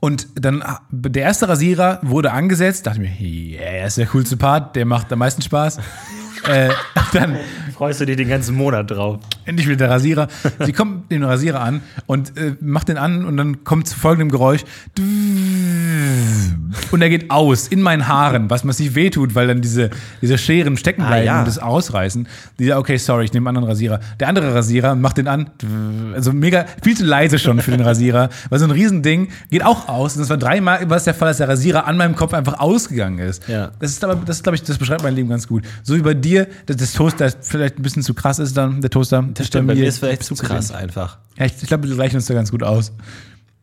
und dann, ah, der erste Rasierer wurde angesetzt, dachte ich mir, yeah, ist der coolste Part, der macht am meisten Spaß. Äh, [laughs] dann Freust du dich den ganzen Monat drauf? endlich wieder der Rasierer. Sie kommt mit [laughs] dem Rasierer an und äh, macht den an und dann kommt zu folgendem Geräusch. Und er geht aus in meinen Haaren, was massiv wehtut, weil dann diese, diese Scheren stecken bleiben Ah, ja. und das ausreißen. Die sagt, okay, sorry, ich nehme einen anderen Rasierer. Der andere Rasierer macht den an, also mega, viel zu leise schon für den Rasierer, weil so ein Riesending geht auch aus. Und das war dreimal, was der Fall, dass der Rasierer an meinem Kopf einfach ausgegangen ist. Ja. Das ist aber, das glaube ich, das beschreibt mein Leben ganz gut. So wie bei dir, das Toaster vielleicht ein bisschen zu krass ist dann, der Toaster. Das stimmt, bei mir ist vielleicht zu krass einfach. Ja, ich, ich glaube, wir gleichen uns da ganz gut aus.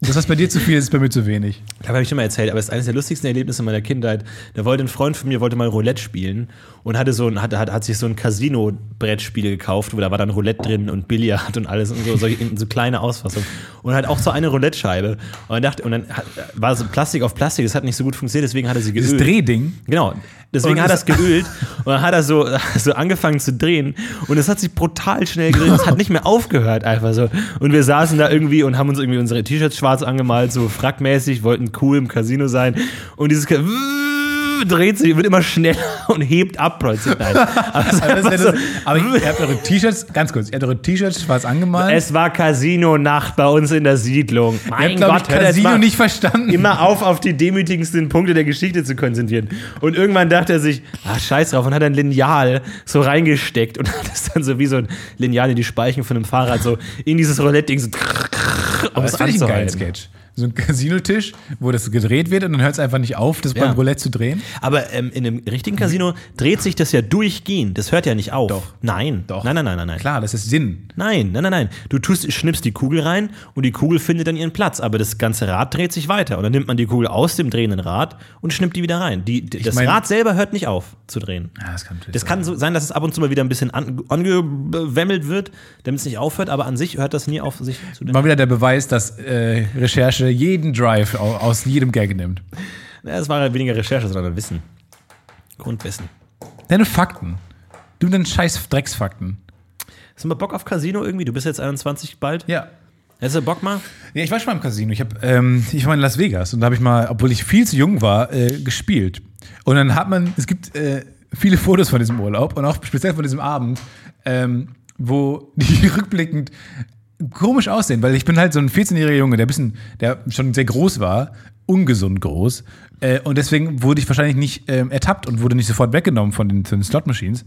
Das, was bei dir zu viel ist, ist bei mir zu wenig. Ich habe ich schon mal erzählt, aber es ist eines der lustigsten Erlebnisse meiner Kindheit. Da wollte ein Freund von mir wollte mal Roulette spielen und hatte so ein, hat, hat, hat sich so ein Casino-Brettspiel gekauft, wo da war dann Roulette drin und Billard und alles und so, so, so kleine Ausfassung. Und halt auch so eine Roulette-Scheibe. Und dachte, und dann hat, war so Plastik auf Plastik, das hat nicht so gut funktioniert, deswegen hat er sie geölt. Dieses Drehding. Genau. Deswegen Und hat er es- geölt und dann hat er so, [laughs] so angefangen zu drehen und es hat sich brutal schnell gedreht. Es hat nicht mehr aufgehört einfach so. Und wir saßen da irgendwie und haben uns irgendwie unsere T-Shirts schwarz angemalt, so frackmäßig, wollten cool im Casino sein und dieses dreht sich, wird immer schneller [laughs] und hebt ab plötzlich. [laughs] Aber, es ist Aber, so, aber ihr habt eure T-Shirts, ganz kurz, ihr habt eure T-Shirts schwarz angemalt. es war Casino-Nacht bei uns in der Siedlung. ihr Mein habt, glaube ich, Gott, jetzt Casino nicht verstanden. immer auf, auf die demütigendsten Punkte der Geschichte zu konzentrieren. Und irgendwann dachte er sich, ah, scheiß drauf, und hat ein Lineal so reingesteckt und [laughs] hat es dann so wie so ein Lineal in die Speichen von einem Fahrrad so in dieses Roulette-Ding so Aber das finde ich einen geilen. Sketch. So ein Casinotisch, wo das gedreht wird und dann hört es einfach nicht auf, das Ja. beim Roulette zu drehen. Aber ähm, in einem richtigen Casino dreht sich das ja durchgehend. Das hört ja nicht auf. Doch. Nein. Doch. Nein, nein, nein, nein, nein. Klar, das ist Sinn. Nein, nein, nein, nein. Du tust, schnippst die Kugel rein und die Kugel findet dann ihren Platz. Aber das ganze Rad dreht sich weiter. Und dann nimmt man die Kugel aus dem drehenden Rad und schnippt die wieder rein. Die, das mein- Rad selber hört nicht auf zu drehen. Ja, das kann Das kann so sein, dass es ab und zu mal wieder ein bisschen an- angewemmelt wird, damit es nicht aufhört, aber an sich hört das nie auf, sich zu drehen. Mal wieder der Beweis, dass äh, Recherche jeden Drive au- aus jedem Gag nimmt. Ja, Es war weniger Recherche, sondern Wissen. Grundwissen. Deine Fakten. Du mit deinen scheiß Drecksfakten. Hast du mal Bock auf Casino irgendwie? Du bist jetzt 21 bald. Ja. Hast du Bock mal? Ja, ich war schon mal im Casino. Ich, hab, ähm, ich war in Las Vegas und da habe ich mal, obwohl ich viel zu jung war, äh, gespielt. Und dann hat man, es gibt äh, viele Fotos von diesem Urlaub und auch speziell von diesem Abend, ähm, wo die [laughs] rückblickend komisch aussehen, weil ich bin halt so ein 14-jähriger Junge, der bisschen, der schon sehr groß war, ungesund groß. Äh, und deswegen wurde ich wahrscheinlich nicht ähm, ertappt und wurde nicht sofort weggenommen von den, den Slot-Machines.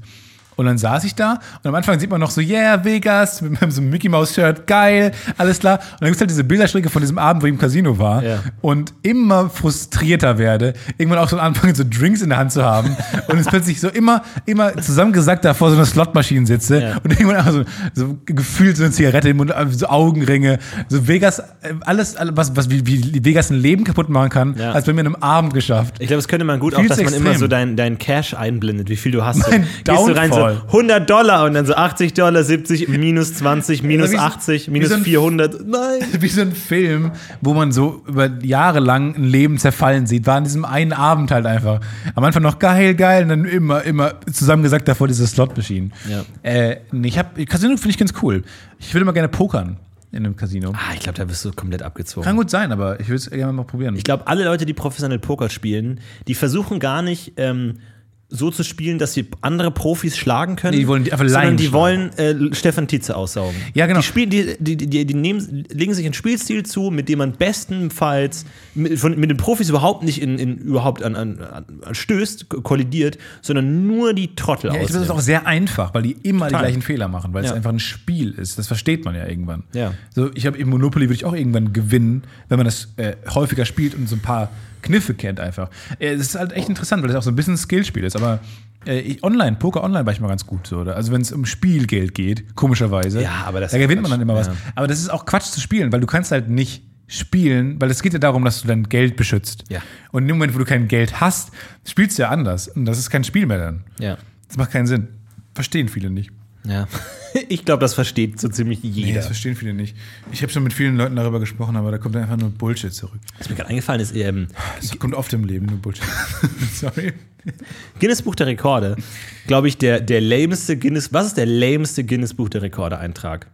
Und dann saß ich da und am Anfang sieht man noch so, yeah, Vegas, mit so einem Mickey Mouse Shirt, geil, alles klar. Und dann gibt es halt diese Bilderstrecke von diesem Abend, wo ich im Casino war Ja. und immer frustrierter werde, irgendwann auch so anfangen, so Drinks in der Hand zu haben [laughs] und es plötzlich so immer, immer zusammengesackt da vor so einer Slotmaschine sitze Ja. und irgendwann einfach so, so gefühlt so eine Zigarette im Mund, so Augenringe, so Vegas, äh, alles, was, was wie, wie Vegas ein Leben kaputt machen kann, Ja. als bei mir in einem Abend geschafft. Ich glaube, es könnte man gut Viel auch, dass man immer so dein, dein Cash einblendet, wie viel du hast. Mein so, gehst du rein so Downfall. 100 Dollar und dann so 80 Dollar, 70, minus 20, minus wie so- 80, wie minus so ein- 400. Nein. [laughs] Wie so ein Film, wo man so über Jahre lang ein Leben zerfallen sieht, war an diesem einen Abend halt einfach. Am Anfang noch geil, geil, und dann immer, immer zusammengesagt davor diese Slot-Maschine. Ja. Äh, ich hab, Casino finde ich ganz cool. Ich würde immer gerne pokern in einem Casino. Ah, ich glaube, da wirst du komplett abgezogen. Kann gut sein, aber ich würde es gerne mal probieren. Ich glaube, alle Leute, die professionell Poker spielen, die versuchen gar nicht ähm, so zu spielen, dass sie andere Profis schlagen können. Nee, die wollen einfach sondern Laien die schlagen. wollen äh, Stefan Tietze aussaugen. Ja, genau. Die, spielen, die, die, die, die nehmen, legen sich einen Spielstil zu, mit dem man bestenfalls mit, von, mit den Profis überhaupt nicht in, in überhaupt an, an, an stößt, ko- kollidiert, sondern nur die Trottel ja, glaube, das ist auch sehr einfach, weil die immer Total. die gleichen Fehler machen, weil es Ja. einfach ein Spiel ist. Das versteht man ja irgendwann. Ja. So, ich habe im Monopoly würde ich auch irgendwann gewinnen, wenn man das äh, häufiger spielt und so ein paar Kniffe kennt einfach. Es ist halt echt interessant, weil es auch so ein bisschen ein Skillspiel ist, aber äh, online, Poker online war ich mal ganz gut so. Oder? Also wenn es um Spielgeld geht, komischerweise. Ja, aber das da gewinnt man Quatsch. dann immer was. Ja. Aber das ist auch Quatsch zu spielen, weil du kannst halt nicht spielen, weil es geht ja darum, dass du dein Geld beschützt. Ja. Und in dem Moment, wo du kein Geld hast, spielst du ja anders. Und das ist kein Spiel mehr dann. ja. Das macht keinen Sinn. Verstehen viele nicht. Ja. [laughs] Ich glaube, das versteht so ziemlich Nee, jeder. das verstehen viele nicht. Ich habe schon mit vielen Leuten darüber gesprochen, aber da kommt einfach nur Bullshit zurück. Was mir gerade eingefallen ist, ähm, Das kommt oft im Leben nur Bullshit. [laughs] Sorry. Guinness Buch der Rekorde, glaube ich, der, der lameste Guinness, was ist der lameste Guinness Buch der Rekorde Eintrag?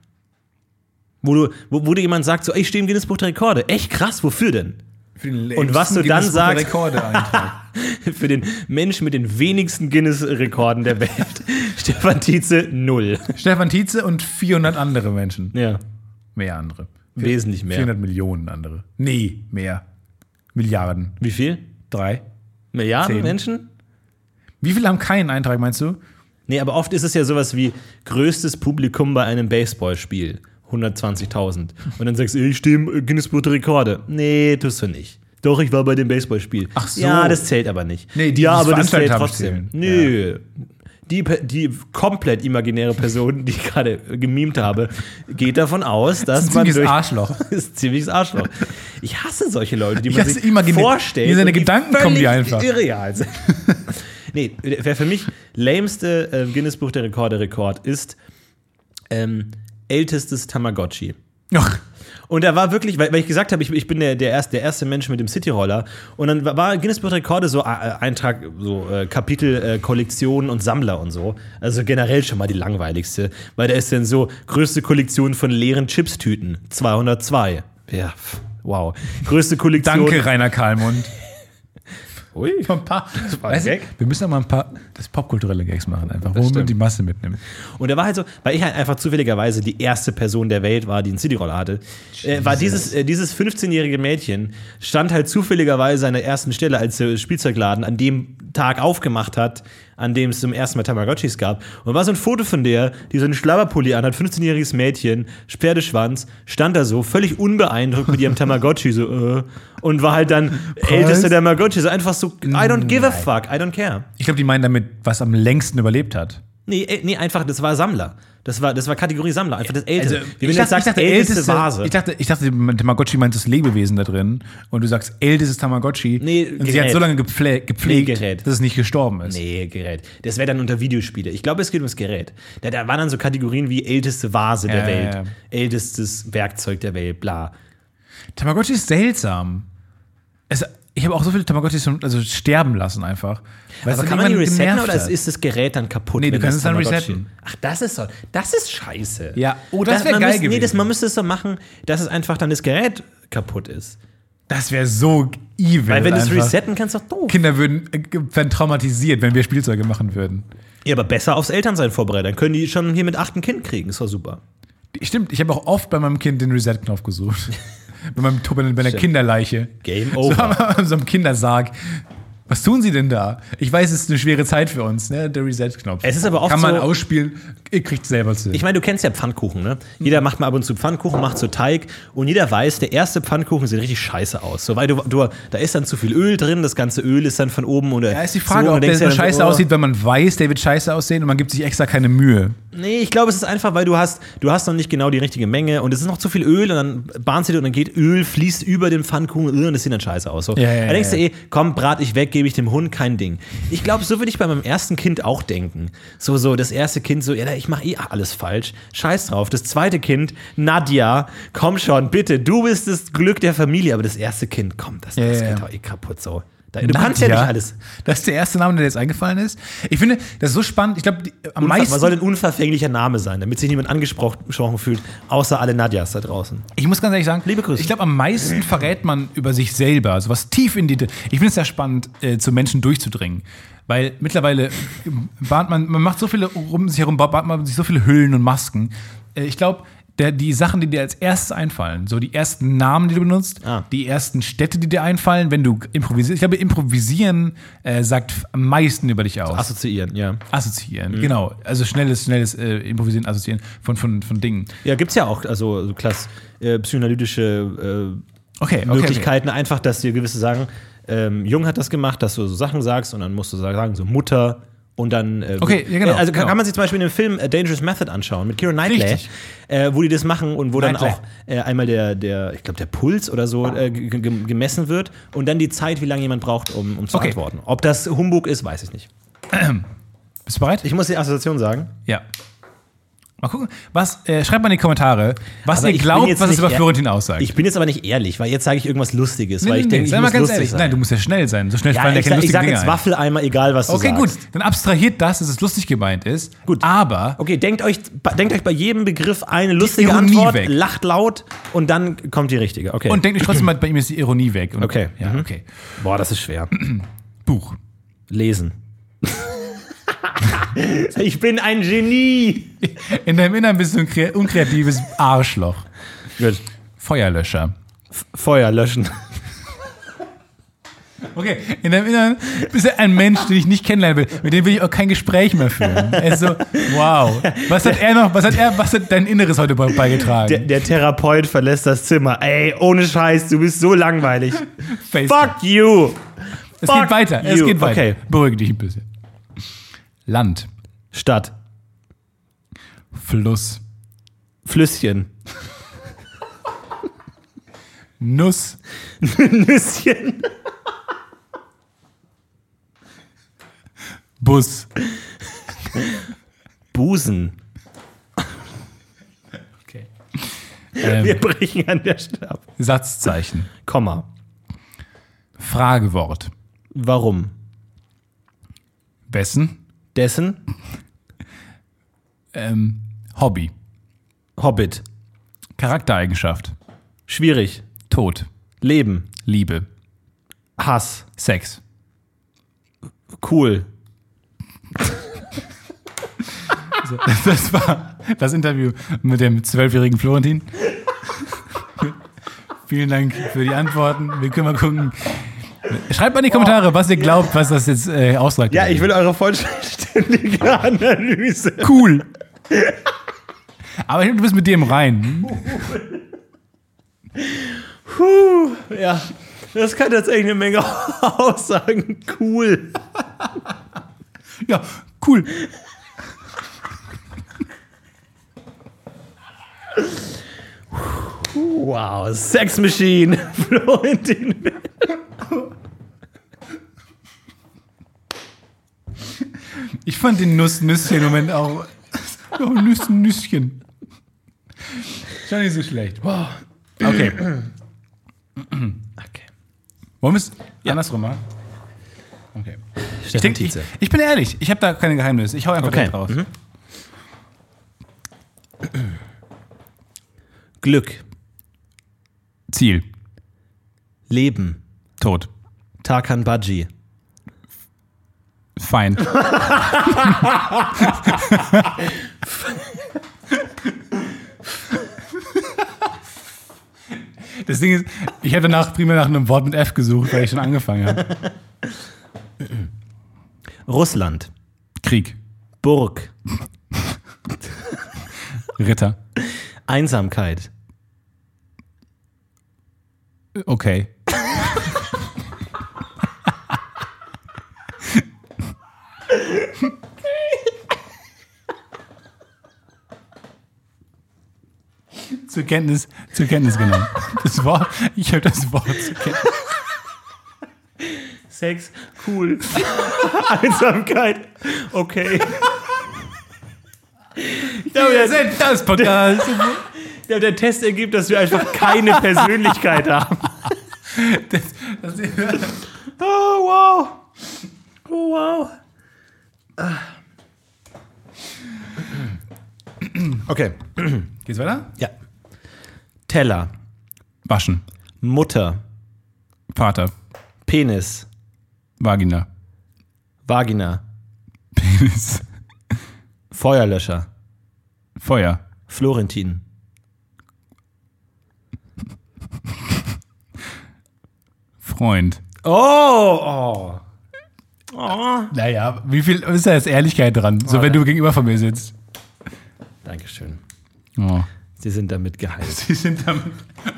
Wo, du, wo, wo dir jemand sagt, so, ey, ich stehe im Guinness Buch der Rekorde. Echt krass, wofür denn? Für den Und was du dann sagst-. [laughs] Für den Menschen mit den wenigsten Guinness-Rekorden der Welt. [laughs] Stefan Tietze, null. Stefan Tietze und 400 andere Menschen. Ja, Mehr andere. wesentlich mehr. 400 Millionen andere. Nee, mehr. Milliarden. Wie viel? Drei. Milliarden Zehn. Menschen? Wie viele haben keinen Eintrag, meinst du? Nee, aber oft ist es ja sowas wie größtes Publikum bei einem Baseballspiel. 120.000. Und dann sagst du, ich stehe im Guinness Buch der Rekorde. Nee, tust du nicht. Doch, ich war bei dem Baseballspiel. Ach so. Ja, das zählt aber nicht. Nee, die, ja, die aber das zählt trotzdem. zählen. Nö. Die, Pe- die komplett imaginäre Person, die ich gerade gemimt habe, geht davon aus, dass [laughs] Das ist ein man ziemliches Arschloch. das ist ein ziemliches Arschloch. Ich hasse solche Leute, die man sich vorstellt. seine und die Gedanken kommen die einfach. Irreal sind. [laughs] nee, wer für mich lämste äh, Guinness Buch der Rekorde Rekord ist ähm, ältestes Tamagotchi. Ach, Und da war wirklich, weil, weil ich gesagt habe, ich, ich bin der, der, erste, der erste Mensch mit dem Cityroller. Und dann war- Guinness Buch der Rekorde so äh, Eintrag, so äh, Kapitel, äh, Kollektion und Sammler und so. Also generell schon mal die langweiligste. Weil da ist dann so, größte Kollektion von leeren Chipstüten, 202. Ja, wow. Größte Kollektion. danke, Rainer Karlmund. Ui. Ein paar, war ein du, Gag. wir müssen auch mal ein paar das popkulturelle Gags machen, einfach, wo man die Masse mitnimmt. Und er war halt so, weil ich halt einfach zufälligerweise die erste Person der Welt war, die einen Cityroller hatte, äh, war dieses, äh, dieses 15-jährige Mädchen, stand halt zufälligerweise an der ersten Stelle, als der Spielzeugladen an dem Tag aufgemacht hat, an dem es zum ersten Mal Tamagotchis gab. Und war so ein Foto von der, die so einen Schlabberpulli anhat, 15-jähriges Mädchen, Pferdeschwanz, stand da so, völlig unbeeindruckt mit ihrem [laughs] Tamagotchi, so, äh, und war halt dann ältester Tamagotchi, so einfach so, I don't give a fuck, I don't care. Ich glaube, die meinen damit, was am längsten überlebt hat. Nee, äh, nee, einfach, das war Sammler. Das war, das war Kategorie Sammler, einfach das älteste. Wie wenn ich du jetzt dachte, sagst, ich dachte, älteste älteste Vase. Ich dachte, ich dachte, Tamagotchi meint das Lebewesen da drin. Und du sagst, ältestes Tamagotchi. Nee, und sie Gerät. hat so lange gepfle gepflegt, Nee, Gerät. dass es nicht gestorben ist. nee, Gerät. Das wäre dann unter Videospiele. Ich glaube, es geht ums Gerät. Da, da waren dann so Kategorien wie älteste Vase der Ja, Welt, ja. ältestes Werkzeug der Welt, bla. Tamagotchi ist seltsam. Es, ich habe auch so viele Tamagotchis schon, also sterben lassen einfach. Weil Aber kann man die resetten oder ist, ist das Gerät dann kaputt? Nee, du kannst es dann resetten. Ach, das ist so. Das ist scheiße. Ja, oh, das wär man geil müsste, Nee, das, gewesen. man müsste es so machen, dass es einfach dann das Gerät kaputt ist. Das wäre so evil. Weil wenn du es resetten kannst, doch doof. Kinder würden äh, werden traumatisiert, wenn wir Spielzeuge machen würden. Ja, aber besser aufs Elternsein vorbereiten. Dann können die schon hier mit acht ein Kind kriegen. Ist doch super. Stimmt, ich habe auch oft bei meinem Kind den Reset-Knopf gesucht. [laughs] bei, meinem, bei einer Stimmt. Kinderleiche. Game So, over. an so einem Kindersarg. Was tun Sie denn da? Ich weiß, es ist eine schwere Zeit für uns, ne? Der Reset-Knopf. Es ist aber oft Kann man so- ausspielen, ihr kriegt selber zu. Ich meine, du kennst ja Pfannkuchen, ne? Jeder macht mal ab und zu Pfannkuchen, macht so Teig und jeder weiß, der erste Pfannkuchen sieht richtig scheiße aus. So, weil du, du, da ist dann zu viel Öl drin, das ganze Öl ist dann von oben oder. ja, ist die Frage, so, ob der so scheiße oh. aussieht, wenn man weiß, der wird scheiße aussehen und man gibt sich extra keine Mühe. Nee, ich glaube, es ist einfach, weil du hast, du hast noch nicht genau die richtige Menge und es ist noch zu viel Öl und dann bahnst du dir und dann geht Öl, fließt über den Pfannkuchen und das sieht dann scheiße aus. So. Ja, ja, da denkst du eh, komm, brat ich weg, gebe ich dem Hund, kein Ding. Ich glaube, so würde ich bei meinem ersten Kind auch denken. So, so, das erste Kind so, ja, ich mache eh alles falsch. Scheiß drauf. Das zweite Kind, Nadja, komm schon, bitte, du bist das Glück der Familie, aber das erste Kind, komm, das, das geht doch eh kaputt so. Da, du kannst ja nicht alles. Das ist der erste Name, der dir jetzt eingefallen ist. Ich finde, das ist so spannend. Ich glaube, am Unver meisten. was soll ein unverfänglicher Name sein, damit sich niemand angesprochen fühlt, außer alle Nadjas da draußen. Ich muss ganz ehrlich sagen, Liebe Grüße. ich glaube, am meisten verrät man über sich selber, also was tief in die. Ich finde es sehr spannend, äh, zu Menschen durchzudringen. Weil mittlerweile bahnt man, man macht so viele um sich herum, bahnt man sich so viele Hüllen und Masken. Äh, ich glaube, der, die Sachen, die dir als erstes einfallen, so die ersten Namen, die du benutzt, Ah. die ersten Städte, die dir einfallen, wenn du improvisierst. Ich glaube, improvisieren äh, sagt am meisten über dich aus. Assoziieren, ja. Assoziieren, Mhm. genau. Also schnelles, schnelles äh, Improvisieren, Assoziieren von, von, von Dingen. Ja, gibt's ja auch, also so klass, äh, psychoanalytische äh, Okay, okay, Möglichkeiten, einfach, dass dir gewisse sagen, ähm, Jung hat das gemacht, dass du so Sachen sagst und dann musst du sagen, so Mutter und dann. Äh, Okay, ja, genau, äh, Also kann, genau. kann man sich zum Beispiel den Film A Dangerous Method anschauen mit Keira Knightley, äh, wo die das machen und wo Knightley. dann auch äh, einmal der, der ich glaube, der Puls oder so äh, ge- ge- gemessen wird und dann die Zeit, wie lange jemand braucht, um, um zu Okay. antworten. Ob das Humbug ist, weiß ich nicht. Bist du bereit? Ich muss die Assoziation sagen. Ja. Mal gucken. Was, äh, schreibt mal in die Kommentare, was Aber ihr ich glaubt, was es über Florentin aussagt. Ich bin jetzt aber nicht ehrlich, weil jetzt sage ich irgendwas Lustiges, weil ich nee, denke, ich sei mal muss ganz lustig ehrlich. sein. Nein, du musst ja schnell sein. So schnell ja, fallen ich, keine sag- ich lustigen sage jetzt. Waffeleimer, egal was du Okay, sagst. gut. Dann abstrahiert das, dass es lustig gemeint ist. Gut. Aber Okay, denkt euch, denkt euch bei jedem Begriff eine lustige Ironie Antwort, weg. lacht laut und dann kommt die richtige. Okay. und denkt euch trotzdem mal, bei ihm ist die Ironie weg. Und, Okay. Ja, Mhm. okay. Boah, das ist schwer. Buch. Lesen. [laughs] ich bin ein Genie. In deinem Innern bist du ein kre- unkreatives Arschloch. Gut. Feuerlöscher. Feuer löschen. Okay, in deinem Innern bist du ein Mensch, den ich nicht kennenlernen will. Mit dem will ich auch kein Gespräch mehr führen. Er ist so, wow. Was hat er noch, was hat er, was hat dein Inneres heute be- beigetragen? Der, der Therapeut verlässt das Zimmer. Ey, ohne Scheiß, du bist so langweilig. Fuck you. Es fuck geht weiter, es geht weiter. Okay. Beruhige dich ein bisschen. Land, Stadt. Fluss, Flüsschen. Nuss, Nüsschen. Bus, Busen. okay. Wir ähm, brechen an der Stelle ab. Satzzeichen, Komma. Fragewort, Warum? Wessen, Dessen? ähm, Hobby, Hobbit. Charaktereigenschaft, Schwierig. Tod, Leben. Liebe, Hass. Sex. Cool. Das war das Interview mit dem zwölfjährigen Florentin. Vielen Dank für die Antworten. Wir können mal gucken. Schreibt mal in die Kommentare, was ihr glaubt, was das jetzt äh, aussagt. Ja, ich will eure vollständige Analyse. Cool. [laughs] Aber du bist mit dem rein. Puh, ja. Das kann tatsächlich eine Menge [laughs] aussagen. Cool. Ja, cool. Wow, Sex Machine. [laughs] Florentin. Ich fand den Nuss-Nüsschen-Moment auch. Oh, Nüssen, Nüsschen. Schon nicht so schlecht. Wow. Okay. Okay. Wollen wir es andersrum machen? Okay. Ich, denk, ich, ich bin ehrlich, ich habe da keine Geheimnisse. Ich hau einfach Okay. raus. Mhm. Glück. Ziel. Leben. Tod. Tarkan Baji. Fein. Das Ding ist, ich hätte nach, primär nach einem Wort mit F gesucht, weil ich schon angefangen habe. Russland. Krieg. Burg. Ritter. Einsamkeit. Okay. Zur Kenntnis, zur Kenntnis genommen. Das Wort, ich habe das Wort zur Kenntnis. Sex, cool. Einsamkeit, okay. Ich glaube, der, sind das Podcast. der, der Test ergibt, dass wir einfach keine Persönlichkeit haben. Das, das, Oh, wow. Oh, wow. Okay. geht's weiter? Ja. Teller, Waschen. Mutter, Vater. Penis, Vagina. Vagina, Penis. Feuerlöscher, Feuer. Florentin, Freund. Oh, oh. Naja, wie viel ist da jetzt Ehrlichkeit dran? So, wenn du gegenüber von mir sitzt. Dankeschön. Oh. Sie sind damit geheilt. [laughs] Sie sind damit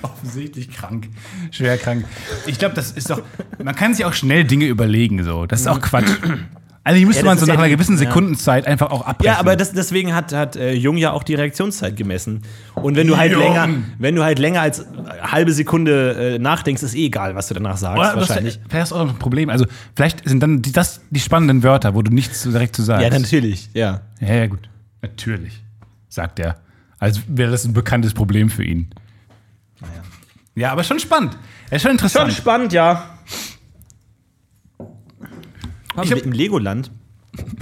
offensichtlich krank. Schwer krank. Ich glaube, das ist doch. Man kann sich auch schnell Dinge überlegen, so. Das ist auch Quatsch. Also, die müsste Ja, das man so nach ja einer die- gewissen ja. Sekundenzeit einfach auch abbrechen. Ja, aber das, deswegen hat, hat äh, Jung ja auch die Reaktionszeit gemessen. Und wenn du halt Jung. länger, wenn du halt länger als halbe Sekunde äh, nachdenkst, ist eh egal, was du danach sagst, Oder das wahrscheinlich. Vielleicht ist auch noch ein Problem. Also, vielleicht sind dann die, das die spannenden Wörter, wo du nichts direkt zu sagst. Ja, natürlich, ja. Ja, ja, gut. Natürlich, sagt er. Als wäre das ein bekanntes Problem für ihn. Ja, aber schon spannend. Er ist schon interessant. spannend, ja. Ich hab- Im Legoland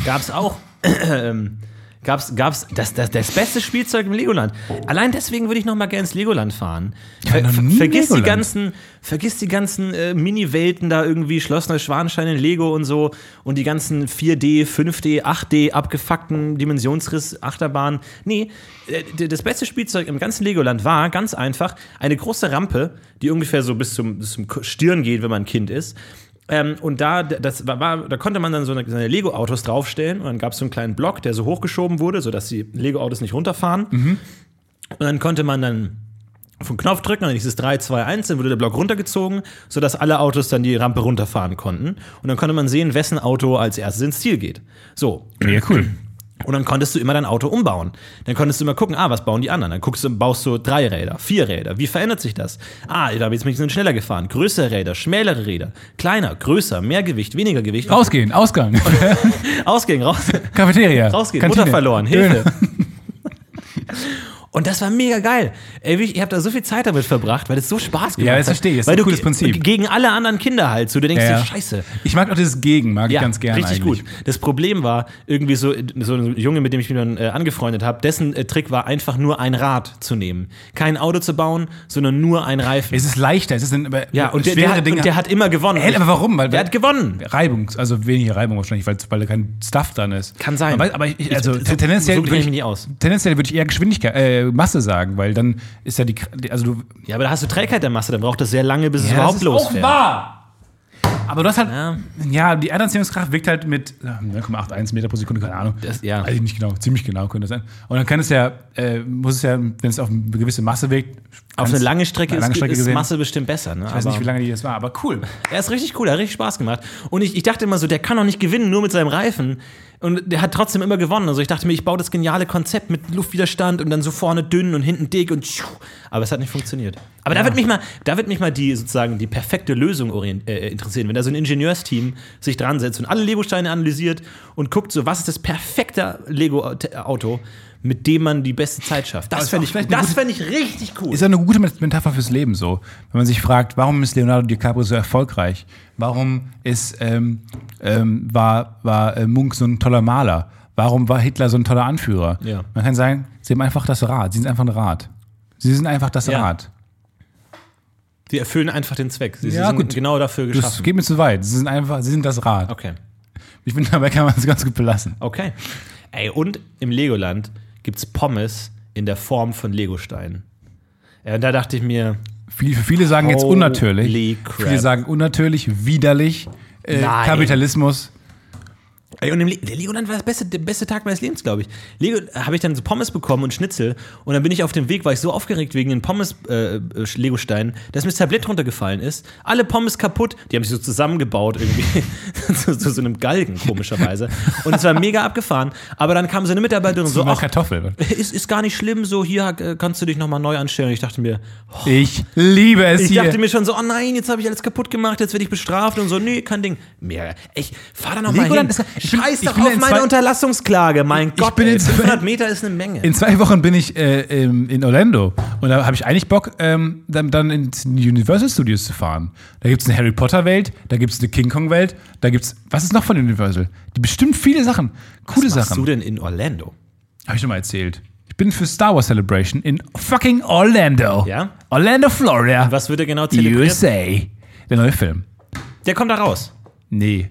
gab es auch. [clears throat] ähm, Gab's, gab's das, das, das beste Spielzeug im Legoland. Allein deswegen würde ich noch mal gerne ins Legoland fahren. nie im vergiss, die Legoland. ganzen, vergiss die ganzen äh, Mini-Welten da irgendwie, Schloss Neuschwanstein in Lego und so und die ganzen 4D, 5D, 8D abgefuckten Dimensionsriss, Achterbahnen. Nee, äh, das beste Spielzeug im ganzen Legoland war ganz einfach eine große Rampe, die ungefähr so bis zum, bis zum Stirn geht, wenn man ein Kind ist. Ähm, und da, das war, da konnte man dann so eine, so eine Lego-Autos draufstellen und dann gab es so einen kleinen Block, der so hochgeschoben wurde, sodass die Lego-Autos nicht runterfahren. Und dann konnte man dann auf den Knopf drücken, dann hieß es 3, 2, 1, dann wurde der Block runtergezogen, sodass alle Autos dann die Rampe runterfahren konnten. Und dann konnte man sehen, wessen Auto als erstes ins Ziel geht. So, Ja, cool. Und dann konntest du immer dein Auto umbauen. Dann konntest du immer gucken, ah, was bauen die anderen? Dann guckst du, baust du drei Räder, vier Räder. Wie verändert sich das? Ah, da habe ich jetzt ein bisschen schneller gefahren. Größere Räder, schmälere Räder, kleiner, größer, mehr Gewicht, weniger Gewicht. Rausgehen, Ausgang. [laughs] Ausgehen, raus, Cafeteria. rausgehen, Kantine. Mutter verloren. Hilfe. [laughs] Und das war mega geil. Ey, ich habe da so viel Zeit damit verbracht, weil es so Spaß gemacht Ja, hat. das verstehe ich. Das ist weil ein du cooles Prinzip. Gegen alle anderen Kinder halt. So, du denkst Ja, dir, ja. scheiße. Ich mag auch dieses Gegen, mag ich ganz gerne richtig eigentlich. gut. Das Problem war, irgendwie so, so ein Junge, mit dem ich mich dann äh, angefreundet habe, dessen äh, Trick war einfach nur ein Rad zu nehmen. Kein Auto zu bauen, sondern nur ein Reifen. Es ist leichter, es ist ein, ja, und der, schwere der, hat, Dinge. und der hat immer gewonnen. Hä, aber warum? Weil der hat gewonnen. Reibung, also weniger Reibung wahrscheinlich, weil, weil da kein Stuff dran ist. Kann sein. Aber, aber ich, also Ich- tendenziell, so würde ich mich ich, nie aus. tendenziell würde ich eher Geschwindigkeit, äh, Masse sagen, weil dann ist ja die, also du, Ja, aber da hast du Trägheit der Masse, dann braucht das sehr lange, bis es Ja, überhaupt das ist auch losfährt. wahr. Aber du hast halt, Ja. ja, die Erdanziehungskraft wirkt halt mit äh, 9,81 Meter pro Sekunde, keine Ahnung. Das- ja. Weiß ich nicht genau, ziemlich genau könnte das sein. Und dann kann es ja, äh, muss es ja, wenn es auf eine gewisse Masse wirkt, Auf eine lange Strecke, eine lange ist, Strecke ist gesehen. Masse bestimmt besser. Ne? Ich weiß nicht, wie lange die das war, aber cool. Er ist richtig cool, er hat richtig Spaß gemacht. Und ich, ich dachte immer so, der kann doch nicht gewinnen, nur mit seinem Reifen. Und der hat trotzdem immer gewonnen. Also ich dachte mir, ich baue das geniale Konzept mit Luftwiderstand und dann so vorne dünn und hinten dick und tschuh. aber es hat nicht funktioniert. Aber da wird mich mal, da wird mich mal die sozusagen die perfekte Lösung äh, interessieren, wenn da so ein Ingenieursteam sich dran setzt und alle Lego-Steine analysiert und guckt so, was ist das perfekte Lego-Auto, mit dem man die beste Zeit schafft. Das ist fände ich, das fänd ich richtig cool. Ist ja eine gute Metapher fürs Leben so. Wenn man sich fragt, warum ist Leonardo DiCaprio so erfolgreich? Warum ist, ähm, ähm, war, war äh, Munk so ein toller Maler? Warum war Hitler so ein toller Anführer? Ja. Man kann sagen, sie haben einfach das Rad. Sie sind einfach ein Rad. Sie sind einfach das Ja. Rad. Sie erfüllen einfach den Zweck. Sie, sie Ja, sind gut. genau dafür Das geschaffen. geht mir zu weit. Sie sind einfach, sie sind das Rad. Okay. Ich finde, dabei kann man es ganz gut belassen. Okay. Ey, und im Legoland gibt's Pommes in der Form von Legosteinen. Ja, und da dachte ich mir, Viele, viele sagen jetzt unnatürlich. crap. Viele sagen unnatürlich, widerlich, äh. Kapitalismus. Ey, und im Le der Legoland war das beste, der beste Tag meines Lebens, glaube ich. Lego habe ich dann so Pommes bekommen und Schnitzel und dann bin ich auf dem Weg, war ich so aufgeregt wegen den Pommes äh, äh, Legosteinen, dass mir das Tablett runtergefallen ist. Alle Pommes kaputt, die haben sich so zusammengebaut irgendwie [laughs] zu, zu so einem Galgen komischerweise und es war mega abgefahren, aber dann kam so eine Mitarbeiterin und so, ach, Kartoffel. ist, ist gar nicht schlimm, so hier äh, kannst du dich nochmal neu anstellen. Und ich dachte mir, Ich liebe es ich hier. dachte mir schon so, oh nein, jetzt habe ich alles kaputt gemacht, jetzt werde ich bestraft und so, nee, kein Ding. Mehr. Ich fahr da noch mal hin. Legoland ist- Scheiß ich doch auf in meine Unterlassungsklage, mein Ich Gott. bin ey, in zwei- 500 Meter ist eine Menge. In zwei Wochen bin ich äh, im- in Orlando und da habe ich eigentlich Bock, ähm, dann, dann ins Universal Studios zu fahren. Da gibt es eine Harry Potter Welt, da gibt es eine King Kong Welt, da gibt es, was ist noch von Universal? Die bestimmt viele Sachen, coole Was machst Sachen. du denn in Orlando? Habe ich schon mal erzählt. Ich bin für Star Wars Celebration in fucking Orlando. Ja? Orlando, Florida. Was wird er genau zelebriert? USA. Der neue Film. Der kommt da raus. Nee.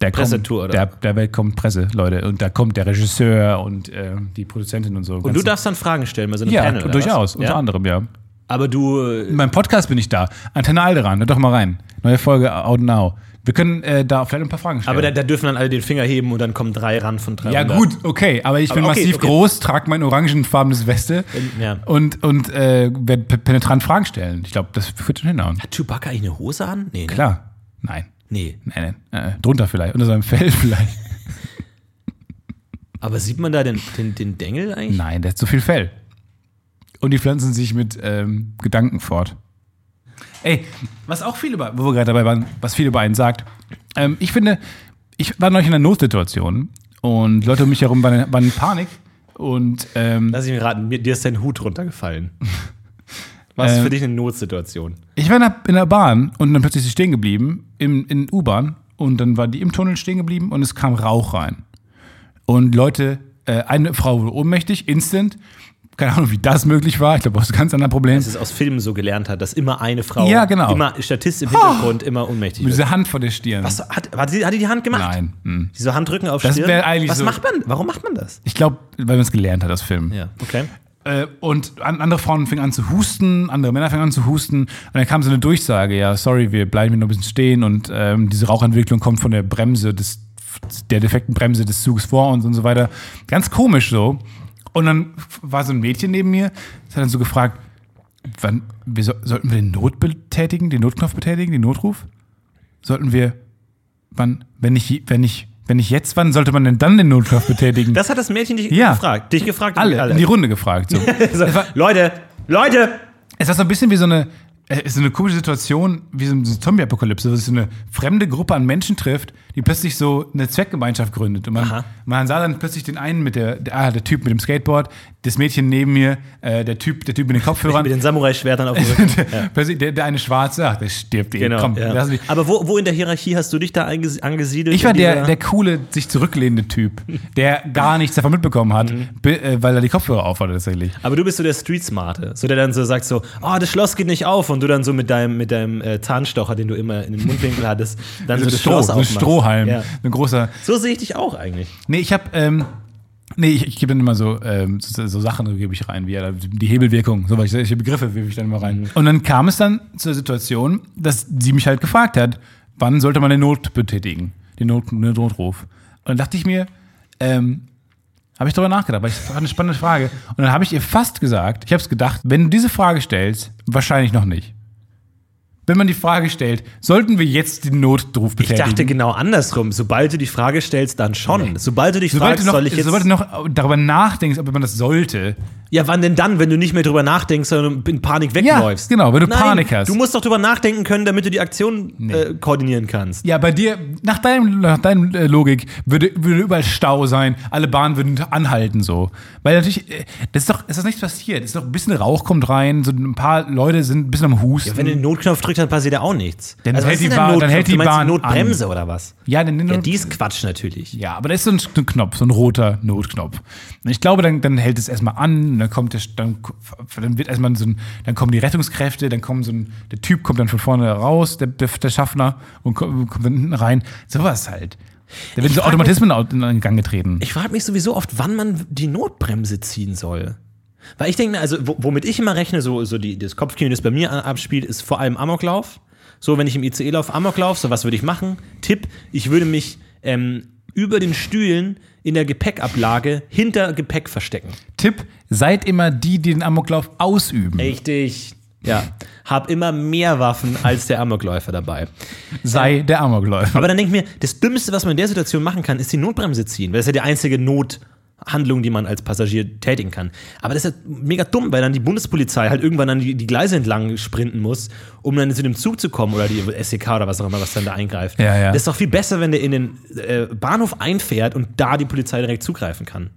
Der Pressetour, kommt, oder? Der, der Welt kommt Presse, Leute. Und da kommt der Regisseur und äh, die Produzentin und so. Und du darfst dann Fragen stellen bei so einem Ja, Panel. durchaus. Unter Ja? anderem, ja. Aber du. äh, In meinem Podcast bin ich da. Antenne Alderan, hört doch mal rein. Neue Folge Out Now. Wir können äh, da vielleicht ein paar Fragen stellen. Aber da, da dürfen dann alle den Finger heben und dann kommen drei ran von drei. ja, gut, okay. Aber ich bin Aber okay, massiv okay. groß, trage mein orangenfarbenes Weste Ja. und, und äh, werde pe- penetrant Fragen stellen. Ich glaube, das wird schon hinhauen. Hat Chewbacca eigentlich eine Hose an? Nee, ne? Klar. Nein. Nee. Nein, nein. Äh, drunter vielleicht. Unter seinem [laughs] Fell vielleicht. Aber sieht man da den, den, den Dengel eigentlich? Nein, der hat zu viel Fell. Und die pflanzen sich mit ähm, Gedanken fort. Ey, was auch viel über, wo wir gerade dabei waren, was viel über einen sagt. Ähm, ich finde, ich war neulich in einer Notsituation und Leute um mich herum waren, waren in Panik. Und ähm, Lass ich mir raten, mir, dir ist dein Hut runtergefallen. [laughs] Was ist für dich eine Notsituation? ich war in der, in der Bahn und dann plötzlich ist sie stehen geblieben, im, in U-Bahn. Und dann war die im Tunnel stehen geblieben und es kam Rauch rein. Und Leute, äh, eine Frau wurde ohnmächtig, instant. Keine Ahnung, wie das möglich war. Ich glaube, das ist ein ganz anderes Problem. Dass es aus Filmen so gelernt hat, dass immer eine Frau, Ja, genau. immer Statist im Hintergrund, immer ohnmächtig Mit wird. dieser Hand vor der Stirn. Was, hat, hat, die, hat die die Hand gemacht? Nein. hm. Diese Handrücken auf Das Stirn? eigentlich Was so- macht man? Warum macht man das? Ich glaube, weil man es gelernt hat, das Film. Ja, okay. Äh, und an, andere Frauen fingen an zu husten, andere Männer fingen an zu husten. Und dann kam so eine Durchsage, ja, sorry, wir bleiben hier noch ein bisschen stehen und ähm, diese Rauchentwicklung kommt von der Bremse, des, der defekten Bremse des Zuges vor uns und so weiter. Ganz komisch so. Und dann war so ein Mädchen neben mir, das hat dann so gefragt, wann, wir so, sollten wir den Not betätigen, den Notknopf betätigen, den Notruf? Sollten wir, wann, wenn ich, wenn ich, wenn ich jetzt, wann sollte man denn dann den Notknopf betätigen? Das hat das Mädchen dich Ja. gefragt. Dich gefragt? alle, in die Runde gefragt. So. [laughs] So, Leute, Leute! Es war so ein bisschen wie so eine, äh, so eine komische Situation, wie so eine Zombie-Apokalypse, wo sich so eine fremde Gruppe an Menschen trifft, die plötzlich so eine Zweckgemeinschaft gründet. Und man, Aha. man sah dann plötzlich den einen mit der, der, ah, der Typ mit dem Skateboard, das Mädchen neben mir, äh, der Typ, der Typ mit den Kopfhörern. [laughs] Mit den Samurai-Schwertern auf dem [laughs] Rücken. der, plötzlich der, der eine Schwarze, ach, der stirbt eh. Genau. Komm, ja. lass mich. Aber wo, wo in der Hierarchie hast du dich da angesiedelt? Ich war der, der coole, sich zurücklehnende Typ, der gar nichts davon mitbekommen hat, Mhm. äh, weil er die Kopfhörer aufhatte tatsächlich. Aber du bist so der Street-Smarte. So der dann so sagt so, oh, das Schloss geht nicht auf. Und du dann so mit deinem, mit deinem äh, Zahnstocher, den du immer in den Mundwinkel hattest, dann so, So, das Stroh, Schloss so ein aufmachst. Strohhalm, Ja. ein großer. So sehe ich dich auch eigentlich. Nee, ich habe, ähm, nee, ich, ich gebe dann immer so, ähm, so, so Sachen gebe ich rein, wie die Hebelwirkung, so solche Begriffe gebe ich dann immer rein. Und dann kam es dann zur Situation, dass sie mich halt gefragt hat, wann sollte man den Not betätigen, den, Not, den Notruf. Und dann dachte ich mir, ähm, habe ich darüber nachgedacht, weil es war eine spannende Frage. Und dann habe ich ihr fast gesagt, ich habe es gedacht, wenn du diese Frage stellst, wahrscheinlich noch nicht. Wenn man die Frage stellt, sollten wir jetzt den Notruf Ich betätigen? dachte genau andersrum. Sobald du die Frage stellst, dann schon. Sobald du dich Sobald fragst, du, noch, soll ich jetzt. sobald du noch darüber nachdenkst, ob man das sollte. ja, wann denn dann, wenn du nicht mehr drüber nachdenkst, sondern in Panik wegläufst? genau, wenn du Nein, Panik hast. Du musst doch drüber nachdenken können, damit du die Aktion äh, koordinieren kannst. Ja, bei dir, nach deinem, nach deinem äh, Logik, würde, würde überall Stau sein, alle Bahnen würden anhalten so. Weil natürlich, äh, das ist doch, ist doch nichts passiert. Es ist doch ein bisschen Rauch kommt rein, so ein paar Leute sind ein bisschen am Husten. Wenn du den Notknopf drückst, dann passiert ja auch nichts. Also Dann was hält die Bahn- dann hält die Bahn Notbremse oder was? ja, den Ja, die ist Quatsch natürlich. Ja, aber da ist so ein, Knopf, so ein roter Notknopf. Und ich glaube, dann, dann hält es erstmal an, dann kommt der, dann, dann wird erstmal so ein, dann kommen die Rettungskräfte, dann kommen so ein, der Typ kommt dann von vorne raus, der, der, der Schaffner, und kommt, kommt dann hinten rein. Sowas halt. Da werden so Automatismen in den Gang getreten. Ich frage mich sowieso oft, wann man die Notbremse ziehen soll. Weil ich denke, also wo- womit ich immer rechne, so, so die, das Kopfkino, das bei mir abspielt, ist vor allem Amoklauf. So, wenn ich im ICE laufe, Amoklauf, so was würde ich machen? Tipp, ich würde mich ähm, über den Stühlen in der Gepäckablage hinter Gepäck verstecken. Tipp, seid immer die, die den Amoklauf ausüben. Richtig. Ja. Hab immer mehr Waffen als der Amokläufer dabei. Sei der Amokläufer. Aber dann denke ich mir, das Dümmste, was man in der Situation machen kann, ist die Notbremse ziehen. Weil das ist ja die einzige Nothandlung, die man als Passagier tätigen kann. Aber das ist ja mega dumm, weil dann die Bundespolizei halt irgendwann dann die, die Gleise entlang sprinten muss, um dann zu dem Zug zu kommen oder die SEK oder was auch immer, was dann da eingreift. Ja, ja. Das ist doch viel besser, wenn der in den äh, Bahnhof einfährt und da die Polizei direkt zugreifen kann.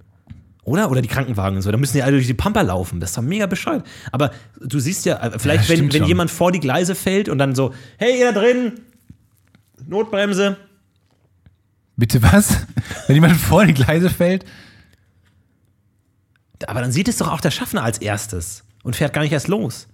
Oder? Oder die Krankenwagen und so. Da müssen die alle durch die Pampa laufen. Das ist doch mega bescheuert. Aber du siehst ja, äh, vielleicht, Ja, wenn, wenn schon. jemand vor die Gleise fällt und dann so, hey, ihr da drin, Notbremse. Bitte was? [laughs] Wenn jemand vor die Gleise fällt? Aber dann sieht es doch auch der Schaffner als erstes und fährt gar nicht erst los.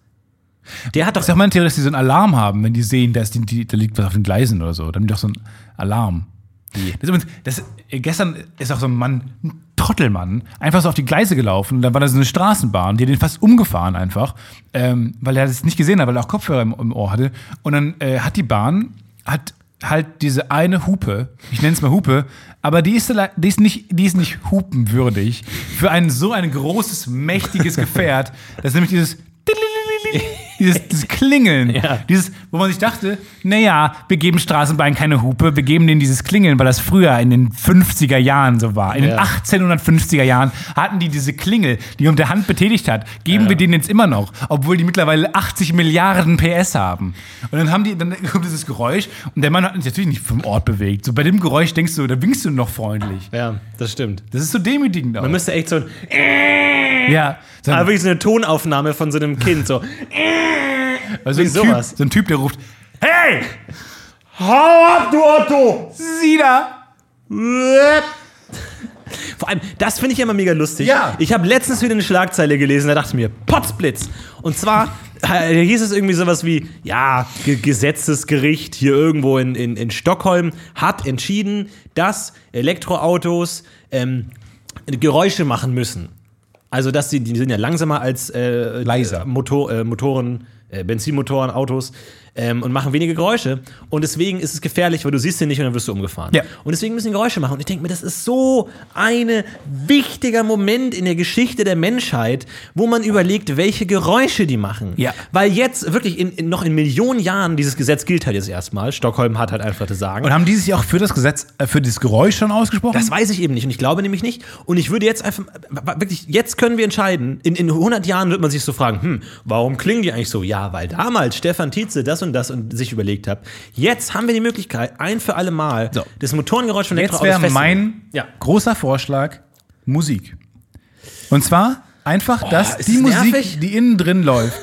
Der hat doch. Sag mal in Theorie, dass die so einen Alarm haben, wenn die sehen, da, ist die, da liegt was auf den Gleisen oder so. Dann haben die doch so einen Alarm. Das übrigens, das, gestern ist auch so ein Mann, ein Trottelmann, einfach so auf die Gleise gelaufen. Und dann war da so eine Straßenbahn, die hat den fast umgefahren einfach, ähm, weil er das nicht gesehen hat, weil er auch Kopfhörer im, im Ohr hatte. Und dann äh, hat die Bahn, hat halt diese eine Hupe, ich nenne es mal Hupe, aber die ist, die ist, nicht, die ist nicht hupenwürdig für ein so ein großes, mächtiges Gefährt. Das ist nämlich dieses [laughs] dieses, dieses Klingeln, [laughs] Ja. dieses, wo man sich dachte, naja, wir geben Straßenbahnen keine Hupe, wir geben denen dieses Klingeln, weil das früher in den 50er Jahren so war. In den Ja. 1850er Jahren hatten die diese Klingel, die man mit der Hand betätigt hat. Geben wir denen jetzt immer noch, obwohl die mittlerweile 80 Milliarden PS haben. Und dann haben die, dann kommt dieses Geräusch und der Mann hat sich natürlich nicht vom Ort bewegt. So bei dem Geräusch denkst du, da winkst du noch freundlich. Ja, das stimmt. Das ist so demütigend auch. Man müsste echt so, ein, ja, so aber ein, wirklich so eine Tonaufnahme von so einem Kind. So, [laughs] also wie ein, typ, sowas. so ein Typ, der ruft, hey! Hau ab, du Otto! sieh da! Vor allem, das finde ich immer mega lustig. Ja. Ich habe letztens wieder eine Schlagzeile gelesen, da dachte ich mir, Potzblitz. Und zwar äh, hieß es irgendwie sowas wie, ja, Ge Gesetzesgericht hier irgendwo in, in, in Stockholm hat entschieden, dass Elektroautos ähm, Geräusche machen müssen. Also, dass die, die sind ja langsamer als äh, Leiser. Motor, äh, Motoren, äh, Benzinmotoren, Autos ähm, und machen weniger Geräusche. Und deswegen ist es gefährlich, weil du siehst sie nicht und dann wirst du umgefahren. Ja. Und deswegen müssen die Geräusche machen. Und ich denke mir, das ist so ein wichtiger Moment in der Geschichte der Menschheit, wo man überlegt, welche Geräusche die machen. Ja. Weil jetzt wirklich in, in, noch in Millionen Jahren, dieses Gesetz gilt halt jetzt erstmal. Stockholm hat halt einfach das Sagen. Und haben die sich auch für das Gesetz, äh, für das Geräusch schon ausgesprochen? Das weiß ich eben nicht und ich glaube nämlich nicht. Und ich würde jetzt einfach, wirklich, jetzt können wir entscheiden, in, in 100 Jahren wird man sich so fragen, hm, warum klingen die eigentlich so? Ja, weil damals Stefan Tietze das und das und sich überlegt hat. Jetzt haben wir die Möglichkeit, ein für alle Mal, So. das Motorengeräusch von Jetzt Elektroautos wäre festzulegen. mein Ja. großer Vorschlag Musik. Und zwar einfach, dass ist die das Musik, nervig? die innen drin läuft,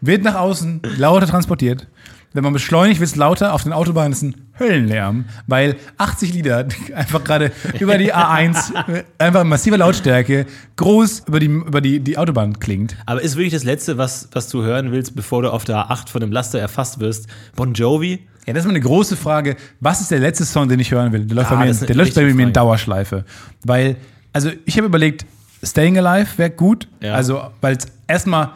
wird nach außen lauter transportiert. Wenn man beschleunigt, wird es lauter. Auf den Autobahnen ist ein Höllenlärm, weil 80 Lieder [laughs] einfach gerade über die A1 äh, einfach in massiver Lautstärke groß über die, über die, die Autobahn klingt. Aber ist wirklich das Letzte, was, was du hören willst, bevor du auf der A8 von dem Laster erfasst wirst, Bon Jovi? Ja, das ist mal eine große Frage. Was ist der letzte Song, den ich hören will? Der läuft Ja, bei mir, der läuft bei mir in. Dauerschleife. Weil, also ich habe überlegt, Staying Alive wäre gut. Ja. Also, weil es erstmal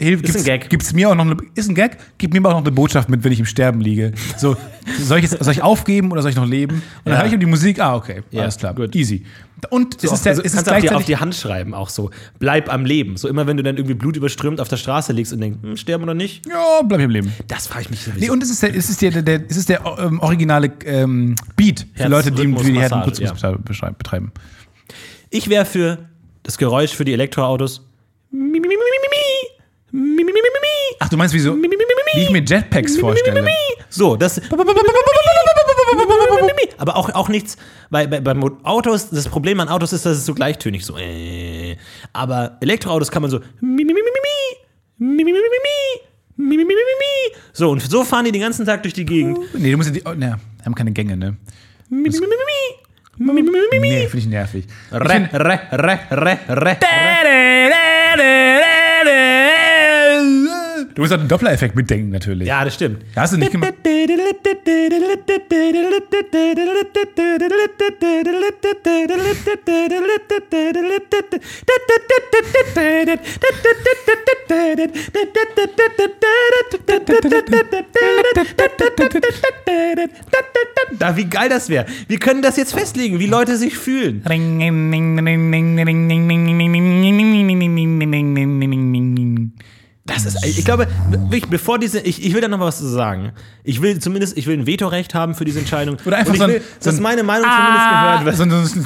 hilft. Ist ein gibt's- Gag. Gibt's mir auch noch eine, ist ein Gag, gibt mir auch noch eine Botschaft mit, wenn ich im Sterben liege. So, soll ich, jetzt, soll ich aufgeben oder soll ich noch leben? Und dann Ja. höre ich um die Musik, ah, okay, Ja, alles klar, gut. easy. Und es So, ist, der, also, es ist kannst auf die, auf gleichzeitig die Hand schreiben, auch so. Bleib am Leben. So immer, wenn du dann irgendwie blutüberströmt auf der Straße liegst und denkst, hm, sterben oder nicht? ja, bleib ich im Leben. Das frage ich mich sowieso. Nee, und es ist der, es ist der, der, es ist der ähm, originale ähm, Beat für Herz- Leute, die, die die Massage, Herzenputzmus betreiben. Ich wäre für das Geräusch für die Elektroautos. Mi, mi, mi, mi. Ach, du meinst, wie so, Mi, mi, mi, mi, mi, mi. wie ich mir Jetpacks Mi, mi, mi, mi, vorstelle? mi. So, das. Aber auch, auch nichts, weil bei, bei Autos, das Problem an Autos ist, dass es so gleichtönig so. Äh. Aber Elektroautos kann man so. Mi, mi, mi, mi, mi, mi. Mi, mi, mi, mi, mi, mi. Mi, mi, mi, mi, mi, mi. So, und so fahren die den ganzen Tag durch die Gegend. Nee, du musst ja die, oh, ne, haben keine Gänge, ne? Mi. Nee, finde ich nervig. Re, re, re, re, re. Du musst auch den Doppler-Effekt mitdenken, natürlich. Ja, das stimmt. Hast du nicht gemacht? Da, wie geil das wäre. Wir können das jetzt festlegen, wie Leute sich fühlen. Das ist, ich glaube, bevor diese, ich, ich will da noch was zu sagen. Ich will zumindest, ich will ein Vetorecht haben für diese Entscheidung. Oder einfach Und ich so ein- will, so dass ein- meine Meinung zumindest gehört wird. So, ein- so, ein- so,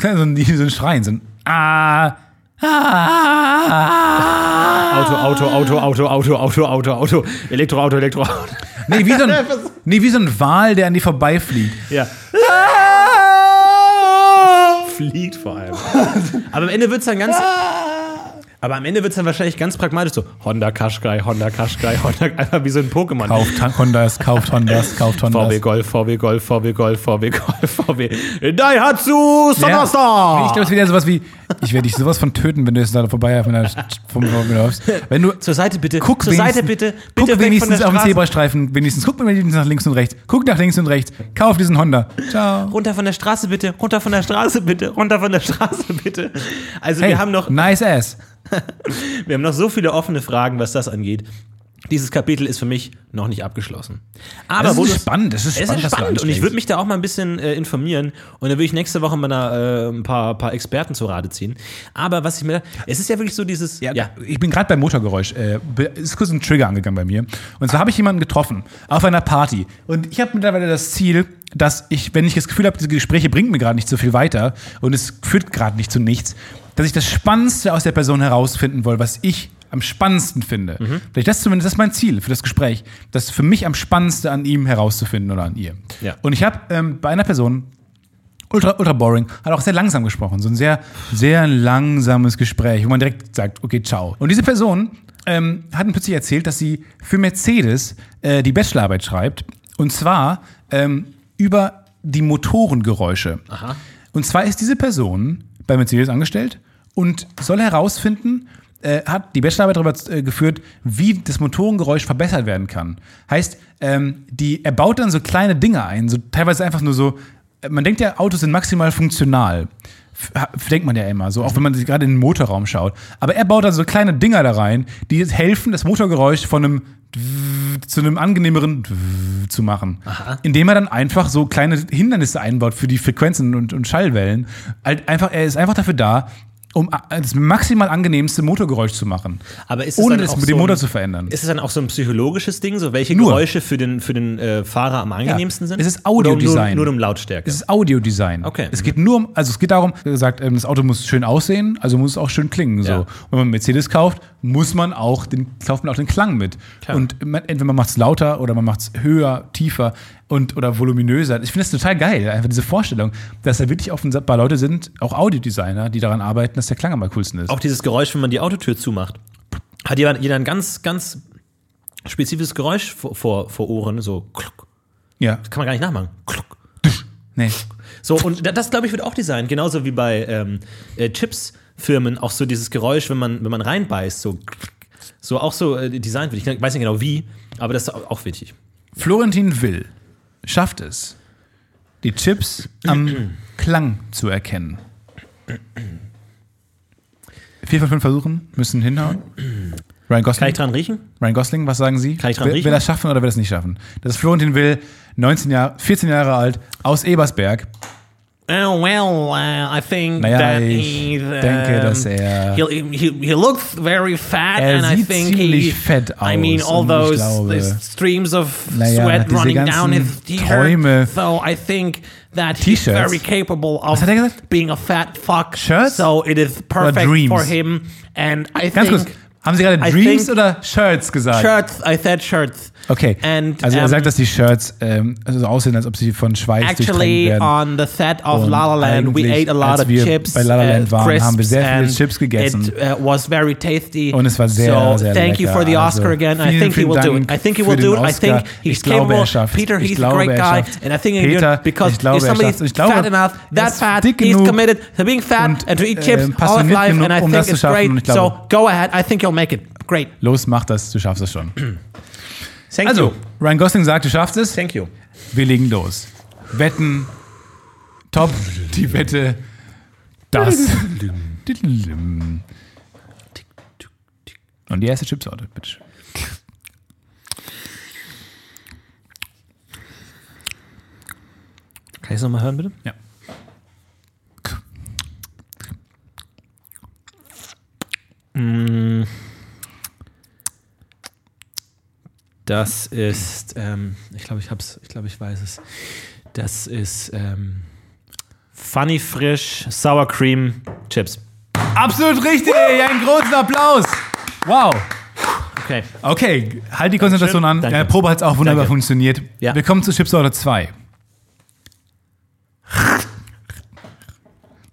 ein- so ein Schreien, so ein Ah. Ah. Auto, Auto, Auto, Auto, Auto, Auto, Auto, Auto, Elektroauto, Elektroauto. Nee, wie so ein, [laughs] nee, wie so ein Wal, der an dir vorbeifliegt. Ja. Fliegt vor allem. Aber am Ende wird es dann ganz. Aber am Ende wird es dann wahrscheinlich ganz pragmatisch so: Honda Qashqai, Honda Qashqai, [laughs] Honda, einfach wie so ein Pokémon. Kauft Hondas, kauft Hondas, kauft Hondas. VW Golf, VW Golf, VW Golf, VW Golf, [laughs] VW. Daihatsu Sonderstar! Ich glaube, es wird ja sowas wie, ich werde dich sowas von töten, wenn du jetzt da vorbei von der, vom, vom, läufst. Wenn du, Zur Seite bitte. guck Zur Seite bitte. guck Bitte von wenigstens auf den. Zebrastreifen, wenigstens, guck wenigstens nach links und rechts. Guck nach links und rechts. Kauf diesen Honda. Ciao. Runter von der Straße bitte, runter von der Straße bitte, runter von der Straße bitte. Also Hey, wir haben noch, nice ass. [laughs] wir haben noch so viele offene Fragen, was das angeht. Dieses Kapitel ist für mich noch nicht abgeschlossen. Aber Das wo ist spannend, das ist Es spannend, ist spannend und ich würde mich da auch mal ein bisschen äh, informieren und dann würde ich nächste Woche mal da, äh, ein paar, paar Experten zu Rate ziehen. Aber was ich mir, es ist ja wirklich so dieses, ja, Ich bin gerade beim Motorgeräusch. Äh, ist kurz ein Trigger angegangen bei mir. Und zwar habe ich jemanden getroffen auf einer Party. Und ich habe mittlerweile das Ziel, dass ich, wenn ich das Gefühl habe, diese Gespräche bringen mir gerade nicht so viel weiter und es führt gerade nicht zu nichts, dass ich das Spannendste aus der Person herausfinden will, was ich am spannendsten finde. Vielleicht das zumindest das ist mein Ziel für das Gespräch, das für mich am spannendste an ihm herauszufinden oder an ihr. Ja. Und ich habe ähm, bei einer Person ultra, ultra boring, hat auch sehr langsam gesprochen. So ein sehr, sehr langsames Gespräch, wo man direkt sagt, okay, ciao. Und diese Person ähm, hat mir plötzlich erzählt, dass sie für Mercedes äh, die Bachelorarbeit schreibt. Und zwar ähm, über die Motorengeräusche. Aha. Und zwar ist diese Person bei Mercedes angestellt und soll herausfinden, äh, hat die Bachelorarbeit darüber äh, geführt, wie das Motorengeräusch verbessert werden kann. Heißt, ähm, die, er baut dann so kleine Dinge ein, so teilweise einfach nur so, äh, man denkt ja, Autos sind maximal funktional. Denkt man ja immer, so auch wenn man sich gerade in den Motorraum schaut. Aber er baut dann so kleine Dinger da rein, die helfen, das Motorgeräusch von einem [tsk] zu einem angenehmeren [tsk] zu machen. Indem er dann einfach so kleine Hindernisse einbaut für die Frequenzen und, und Schallwellen. Halt einfach, er ist einfach dafür da, um a- das maximal angenehmste Motorgeräusch zu machen. Aber ist es ohne dem so Motor zu verändern. Ist es dann auch so ein psychologisches Ding, so welche Nur. Geräusche für den, für den äh, Fahrer am angenehmsten sind? Es ist Audiodesign. Nur, nur um Lautstärke. Es ist Audiodesign. Okay. Es geht nur um, also es geht darum, wie gesagt, ähm, das Auto muss schön aussehen, also muss es auch schön klingen. So. Ja. Wenn man Mercedes kauft, muss man auch den, kauft man auch den Klang mit. Klar. Und man, entweder man macht es lauter oder man macht es höher, tiefer und oder voluminöser. Ich finde das total geil, einfach diese Vorstellung, dass da wirklich offenbar Leute sind, auch Audiodesigner, die daran arbeiten, dass der Klang am coolsten ist. auch dieses Geräusch, wenn man die Autotür zumacht, hat jeder, jeder ein ganz, ganz spezifisches Geräusch vor, vor, vor Ohren, so kluck. ja. Kann man gar nicht nachmachen. Kluck. Nee. So, und da- das, glaube ich, wird auch designt. Genauso wie bei ähm, äh, Chips-Firmen auch so dieses Geräusch, wenn man, wenn man reinbeißt, so, so auch so äh, designt wird. Ich weiß nicht genau wie, aber das ist auch wichtig. Florentin Will schafft es, die Chips am [clears throat] Klang zu erkennen. Vier von fünf Versuchen müssen hinhauen. Ryan Kann Gosling, ich dran riechen? Ryan Gosling, was sagen Sie? Kann ich dran will, riechen? will er es schaffen oder will er es nicht schaffen? Das ist Florentin Will, 19 Jahre, 14 Jahre alt, aus Ebersberg. Oh, well, uh, I think Naja, that he's, uh, denke, dass er- He, he, he looks very fat and I think he, fett I mean, all those, glaube- streams of Naja, sweat running down his. Träume. So I think that he's very capable of being a fat fuck. Shirts? So it is perfect for him. And I Ganz think kurz, haben Sie gerade I Dreams oder Shirts gesagt? shirts. I said shirts. Okay. And, also er um, sagt, dass die Shirts ähm, also so aussehen, als ob sie von Schweiß Actually, werden. on the set of Und La La Land, we ate a lot of chips. bei La La Land waren, haben wir sehr viele and Chips gegessen. It uh, was very tasty. Und es war sehr, so, sehr thank you lecker. for the Oscar Also, again. I think he will do it. I think he will do it. I think he's capable. er. Peter, he's a great er guy, and I think Peter, because glaube, if somebody's schafft's. Ich glaube, fat enough, that fat, he's committed to being fat und, and to eat äh, chips all his life, genug, and I um think it's great. So go ahead. I think you'll make it. Great. Los, mach das, du schaffst es schon. [clears throat] Thank Also, you. Ryan Gosling sagt, du schaffst es. Thank you. Wir legen los. Wetten, top, die Wette, das. Und die erste Chipsorte, bitte. Kann ich es nochmal hören, bitte? Ja. Das ist, ähm, ich glaube, ich hab's, ich glaube, ich weiß es. Das ist ähm, Funny Frisch Sour Cream Chips. Absolut richtig, einen großen Applaus. Wow. Okay. Okay, halt die Konzentration an. Danke. Der Probe hat es auch wunderbar Danke. funktioniert. Ja. Wir kommen zu Chipsorte 2.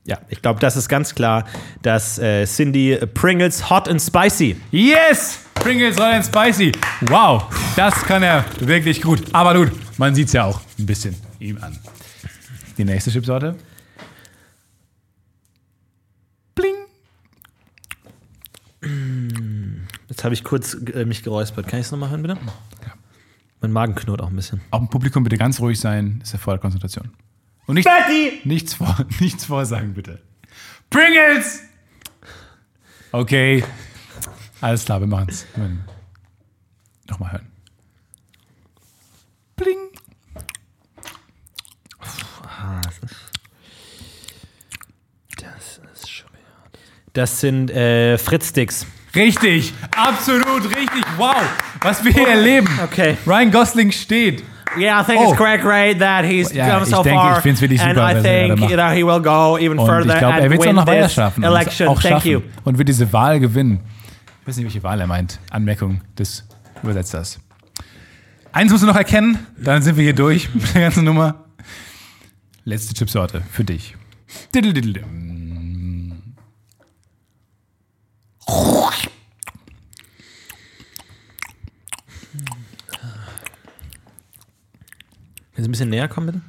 Ja, ich glaube, das ist ganz klar, dass äh, Cindy Pringles Hot and Spicy. Yes! Pringles and Spicy. Wow, das kann er wirklich gut. Aber gut, man sieht es ja auch ein bisschen ihm an. Die nächste Chipsorte. Bling. Jetzt habe ich kurz äh, mich geräuspert. Kann ich es nochmal hören, bitte? Mein Magen knurrt auch ein bisschen. Auch im Publikum bitte ganz ruhig sein, ist erfordert Konzentration. Und nicht, Betty! nichts, vor, [laughs] nichts vorsagen, bitte. Pringles! Okay, alles klar, wir machen es. Nochmal hören. Bling. Das ist schwer. Das sind äh, Fritz-Sticks. Richtig, absolut richtig. Wow, was wir hier erleben. Okay. Ryan Gosling steht. Yeah, I think Oh. it's great, great that he's Ja, come ich so denke, far. ich find's wirklich and super, I was er think gerade you know, he will go even Und further ich glaube, er and wird es auch win noch weiter this schaffen. und es election. Auch Thank schaffen. you. Und wird diese Wahl gewinnen. Ich weiß nicht, welche Wahl er meint. Anmerkung des Übersetzers. Eins musst du noch erkennen, dann sind wir hier durch [laughs] mit der ganzen Nummer. Letzte Chipsorte für dich. Kannst du ein bisschen näher kommen, bitte?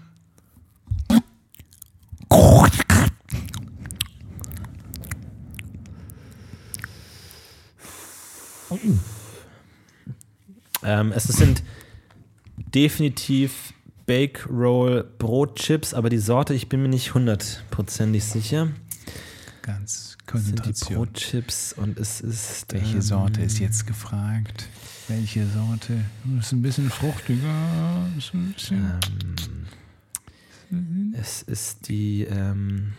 Ähm, es sind definitiv Bake Roll Brotchips, aber die Sorte, ich bin mir nicht hundertprozentig sicher. Ganz Sind die Konzentration. Brotchips und es ist. Welche ähm, Sorte ist jetzt gefragt? Welche Sorte? Das ist ein bisschen fruchtiger. Ist ein bisschen Es ist die ähm,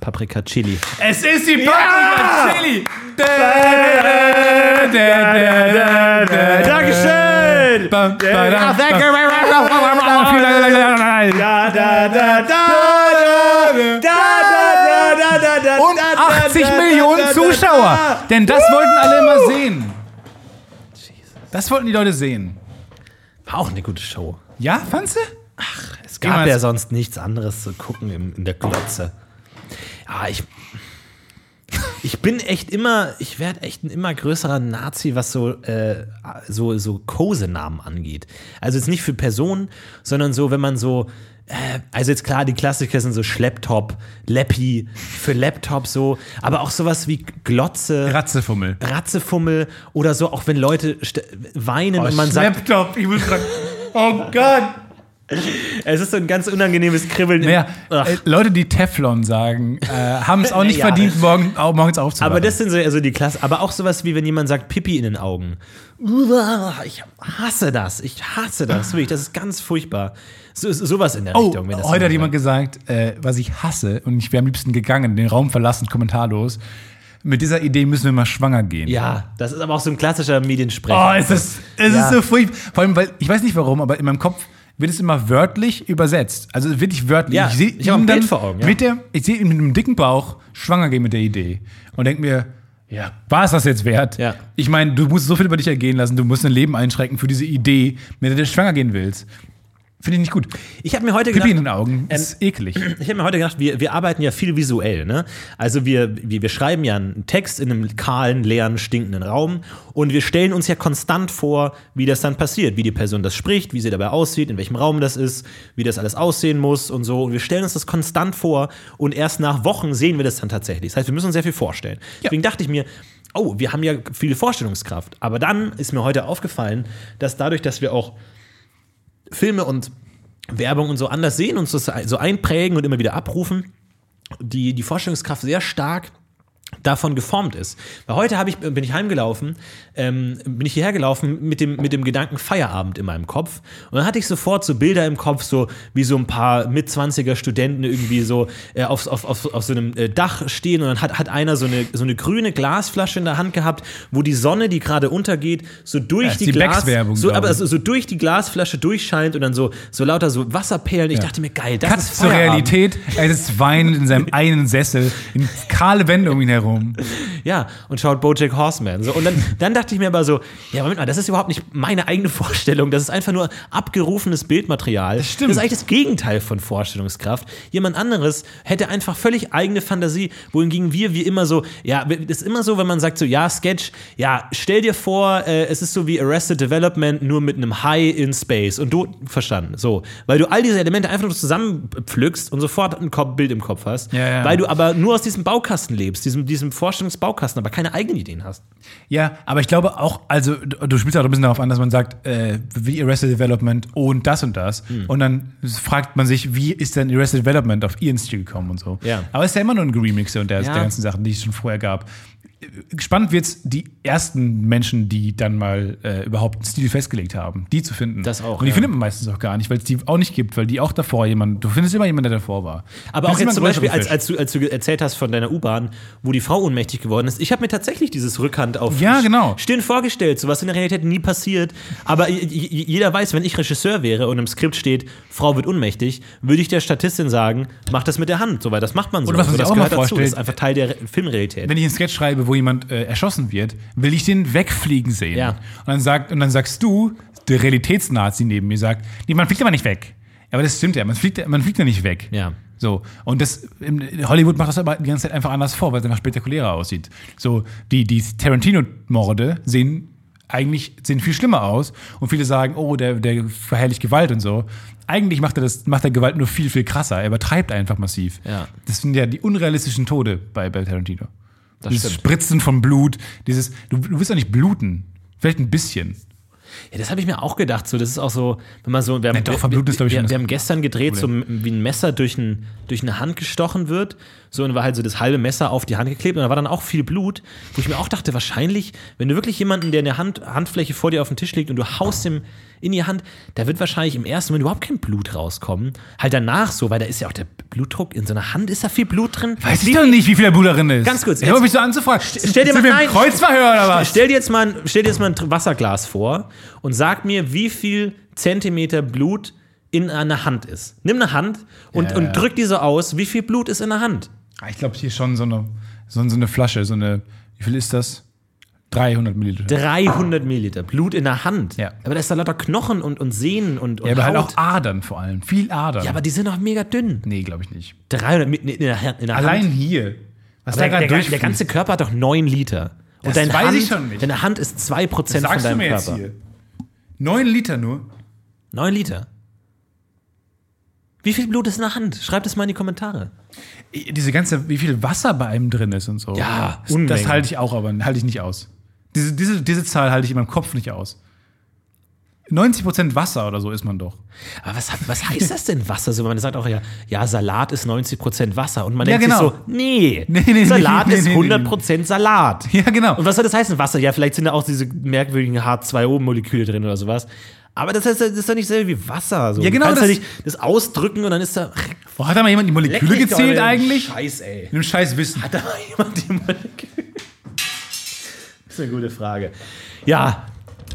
Paprika Chili. Es ist die Paprika Chili! Dankeschön! Und 80 Millionen Zuschauer! Denn das wollten alle immer sehen. Das wollten die Leute sehen. War auch eine gute Show. Ja, fandst du? Ach, es gab ja sonst nichts anderes zu gucken in der Glotze. Ja, ich. Ich bin echt immer, ich werde echt ein immer größerer Nazi, was so, äh, so, so Kosenamen angeht. Also jetzt nicht für Personen, sondern so, wenn man so, äh, also jetzt klar, die Klassiker sind so Schlepptop, Leppi, für Laptop so, aber auch sowas wie Glotze, Ratzefummel. Ratzefummel oder so, auch wenn Leute weinen und man sagt, Laptop. Ich muss sagen, oh Gott. Es ist so ein ganz unangenehmes Kribbeln. Naja, äh, Leute, die Teflon sagen, äh, haben es auch nicht Ja. verdient, morgen, au- morgens aufzuwachen. Aber das sind so also die Klasse. Aber auch sowas wie wenn jemand sagt Pipi in den Augen. Ich hasse das. Ich hasse das. Wirklich, das ist ganz furchtbar. So, so- sowas in der Oh, Richtung. heute hat jemand jemand gesagt, äh, was ich hasse, und ich wäre am liebsten gegangen, den Raum verlassen, kommentarlos. Mit dieser Idee müssen wir mal schwanger gehen. Ja, das ist aber auch so ein klassischer Mediensprecher. Oh, es ist, es Ja. ist so furchtbar. Vor allem, weil ich weiß nicht warum, aber in meinem Kopf wird es immer wörtlich übersetzt. Also wirklich wörtlich. Ja, ich sehe ich ein ihn dann vor Augen, ja. mit der, ich sehe ihn mit einem dicken Bauch schwanger gehen mit der Idee und denke mir, ja, war es das jetzt wert? Ja. Ich meine, du musst so viel über dich ergehen lassen, du musst dein Leben einschränken für diese Idee, mit der du schwanger gehen willst. Finde ich nicht gut. Ich habe mir heute Pipi in gedacht, den Augen ist eklig. ich habe mir heute gedacht, wir, wir arbeiten ja viel visuell, ne? Also wir, wir, wir schreiben ja einen Text in einem kahlen, leeren, stinkenden Raum und wir stellen uns ja konstant vor, wie das dann passiert, wie die Person das spricht, wie sie dabei aussieht, in welchem Raum das ist, wie das alles aussehen muss und so. Und wir stellen uns das konstant vor und erst nach Wochen sehen wir das dann tatsächlich. Das heißt, wir müssen uns sehr viel vorstellen. Deswegen dachte ich mir, oh, wir haben ja viel Vorstellungskraft. Aber dann ist mir heute aufgefallen, dass dadurch, dass wir auch Filme und Werbung und so anders sehen und so, einprägen und immer wieder abrufen, die, die Vorstellungskraft sehr stark davon geformt ist. Weil heute ich, bin ich heimgelaufen, ähm, bin ich hierher gelaufen mit dem, mit dem Gedanken Feierabend in meinem Kopf. Und dann hatte ich sofort so Bilder im Kopf, so wie so ein paar Mitzwanziger Studenten irgendwie so äh, auf, auf, auf, auf so einem äh, Dach stehen und dann hat, hat einer so eine, so eine grüne Glasflasche in der Hand gehabt, wo die Sonne, die gerade untergeht, so durch Ja, ist die, die Glas, so, aber also so durch die Glasflasche durchscheint und dann so, so lauter so Wasserperlen. Ich dachte mir, geil, das Cut ist zur Feierabend. Realität. Er sitzt weinend in seinem einen Sessel, in kahle Wände um ihn herum. Ja, und schaut Bojack Horseman. So, und dann, [laughs] dann dachte ich mir aber so, ja, Moment mal, das ist überhaupt nicht meine eigene Vorstellung. Das ist einfach nur abgerufenes Bildmaterial. Das stimmt. Das ist eigentlich das Gegenteil von Vorstellungskraft. Jemand anderes hätte einfach völlig eigene Fantasie, wohingegen wir wie immer so, ja, das ist immer so, wenn man sagt so, ja, Sketch, ja, stell dir vor, äh, es ist so wie Arrested Development, nur mit einem High in Space. Und du, verstanden, so. Weil du all diese Elemente einfach nur zusammenpflückst und sofort ein Bild im Kopf hast. Ja, ja. Weil du aber nur aus diesem Baukasten lebst, diesem, diesem Vorstellungsbaukasten, aber keine eigenen Ideen hast. Ja, aber ich glaube auch, also du du spielst auch ein bisschen darauf an, dass man sagt, äh, wie Arrested Development und das und das. Hm. Und dann fragt man sich, wie ist denn Arrested Development auf ihren Stil gekommen und so. Ja. Aber es ist ja immer nur ein Remixer und der, Ja. der ganzen Sachen, die es schon vorher gab. Spannend wird's die ersten Menschen, die dann mal äh, überhaupt einen Stil festgelegt haben, die zu finden. Das auch, Und die ja. findet man meistens auch gar nicht, weil es die auch nicht gibt, weil die auch davor jemand, du findest immer jemanden, der davor war. Aber auch jetzt zum Beispiel, als, als, du, als du erzählt hast von deiner U-Bahn, wo die Frau ohnmächtig geworden ist, ich habe mir tatsächlich dieses Rückhand auf Ja, genau. Stirn vorgestellt, so was in der Realität nie passiert. Aber jeder weiß, wenn ich Regisseur wäre und im Skript steht, Frau wird ohnmächtig, würde ich der Statistin sagen, mach das mit der Hand, so, weil das macht man so. Oder was man so, sich das auch mal gehört dazu. Das ist einfach Teil der Re- Filmrealität. wenn ich einen Sketch schreibe, wo jemand äh, erschossen wird, will ich den wegfliegen sehen. Ja. Und, dann sagt, und dann sagst du, der Realitätsnazi neben mir sagt, nee, man fliegt aber nicht weg. Aber das stimmt ja, man fliegt, man fliegt ja nicht weg. Ja. So, und das, Hollywood macht das aber die ganze Zeit einfach anders vor, weil es einfach spektakulärer aussieht. So, die, die Tarantino-Morde sehen eigentlich sehen viel schlimmer aus und viele sagen, oh, der, der verherrlicht Gewalt und so. Eigentlich macht er das, macht er Gewalt nur viel, viel krasser. Er übertreibt einfach massiv. Ja. Das sind ja die unrealistischen Tode bei, bei Tarantino. Das dieses stimmt. Spritzen von Blut, dieses, du, du willst ja nicht bluten. Vielleicht ein bisschen. Ja, das habe ich mir auch gedacht. So, das ist auch so, wenn man so, wir haben, Nee, doch, wir, schon das wir haben gestern gedreht, so wie ein Messer durch, ein, durch eine Hand gestochen wird. So, und war halt so das halbe Messer auf die Hand geklebt und da war dann auch viel Blut, wo ich mir auch dachte, wahrscheinlich, wenn du wirklich jemanden, der eine Hand, Handfläche vor dir auf den Tisch legt und du haust ihm in die Hand, da wird wahrscheinlich im ersten Moment überhaupt kein Blut rauskommen. Halt danach so, weil da ist ja auch der Blutdruck in so einer Hand, ist da viel Blut drin? Weiß ich doch nicht, wie viel der Blut darin ist. Ganz kurz, Ich hör jetzt- mich so anzufragen. Stell dir mal nein, Kreuzverhör oder was? Stell dir jetzt mal, ein- stell dir jetzt mal ein Wasserglas vor und sag mir, wie viel Zentimeter Blut in einer Hand ist. Nimm eine Hand und, Ja, und ja. drück die so aus, wie viel Blut ist in der Hand? Ah, Ich glaube, hier schon so eine, so eine Flasche, so eine, wie viel ist das? 300 Milliliter. 300 Milliliter Blut in der Hand. Ja. Aber da ist da lauter Knochen und, und Sehnen und, und ja, aber halt Haut. auch Adern vor allem. Viel Adern. ja, aber die sind doch mega dünn. nee, glaube ich nicht. 300 Mi- in der, Hand- in der Allein Hand. hier. Was Der, da gerade der, der durchfließt. ganze Körper hat doch 9 Liter. Und Das deine weiß Hand, ich schon nicht. deine Hand ist 2% von Sagst du deinem mir jetzt Körper. hier? 9 Liter nur? 9 Liter. Wie viel Blut ist in der Hand? Schreibt es mal in die Kommentare. Diese ganze, wie viel Wasser bei einem drin ist und so. Ja, das, Unmengen. das halte ich auch, aber halte ich nicht aus. Diese, diese, diese Zahl halte ich in meinem Kopf nicht aus. 90% Wasser oder so ist man doch. Aber was, was heißt das denn Wasser? So, man sagt auch ja, ja, Salat ist 90% Wasser. Und man Ja, denkt genau. sich so, nee, Nee, nee, nee, Salat nee, ist nee, nee, 100% Salat. Ja, genau. Und was soll das heißen, Wasser? Ja, vielleicht sind da auch diese merkwürdigen H2O-Moleküle drin oder sowas. Aber das, heißt, das ist doch nicht selber wie Wasser. So. Ja, genau, Du kannst das- ja nicht das ausdrücke und dann ist da. Boah, hat da mal jemand die Moleküle gezählt eigentlich? Scheiß, ey. Dem scheiß Wissen. Hat da mal jemand die Moleküle? [laughs] Das ist eine gute Frage. Ja,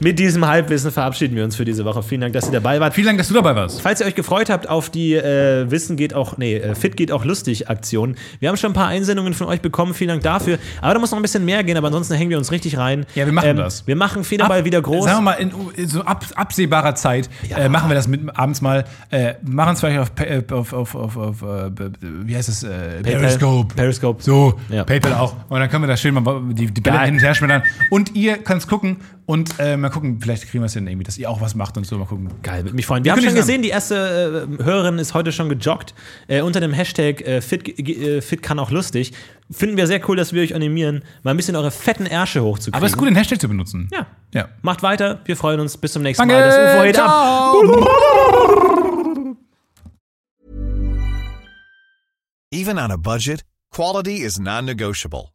mit diesem Halbwissen verabschieden wir uns für diese Woche. Vielen Dank, dass ihr dabei wart. Vielen Dank, dass du dabei warst. Falls ihr euch gefreut habt auf die äh, Wissen geht auch, nee, äh, Fit geht auch lustig Aktion. Wir haben schon ein paar Einsendungen von euch bekommen, vielen Dank dafür. Aber da muss noch ein bisschen mehr gehen, aber ansonsten hängen wir uns richtig rein. Ja, wir machen das. Wir machen Federball wieder groß. Sagen wir mal, in, in so ab, absehbarer Zeit äh, machen wir das mit abends mal. Äh, machen es vielleicht auf, äh, auf, auf, auf, äh, wie heißt es? Äh, Periscope. Periscope. So, Ja. PayPal auch. Und dann können wir da schön mal die, die Bälle hin und her schmettern. Und ihr könnt gucken und ähm, mal gucken, vielleicht kriegen wir es dann irgendwie, dass ihr auch was macht und so. Mal gucken. Geil, würde mich freuen. Wir haben können schon gesehen, die erste äh, Hörerin ist heute schon gejoggt. Äh, unter dem Hashtag äh, fit, äh, fit kann auch lustig. Finden wir sehr cool, dass wir euch animieren, mal ein bisschen eure fetten Ärsche hochzukriegen. Aber es ist gut, den Hashtag zu benutzen. Ja. Ja. Macht weiter, wir freuen uns. Bis zum nächsten Danke, Mal. Das UFO hält ab. ciao. Even on a budget, quality is non-negotiable.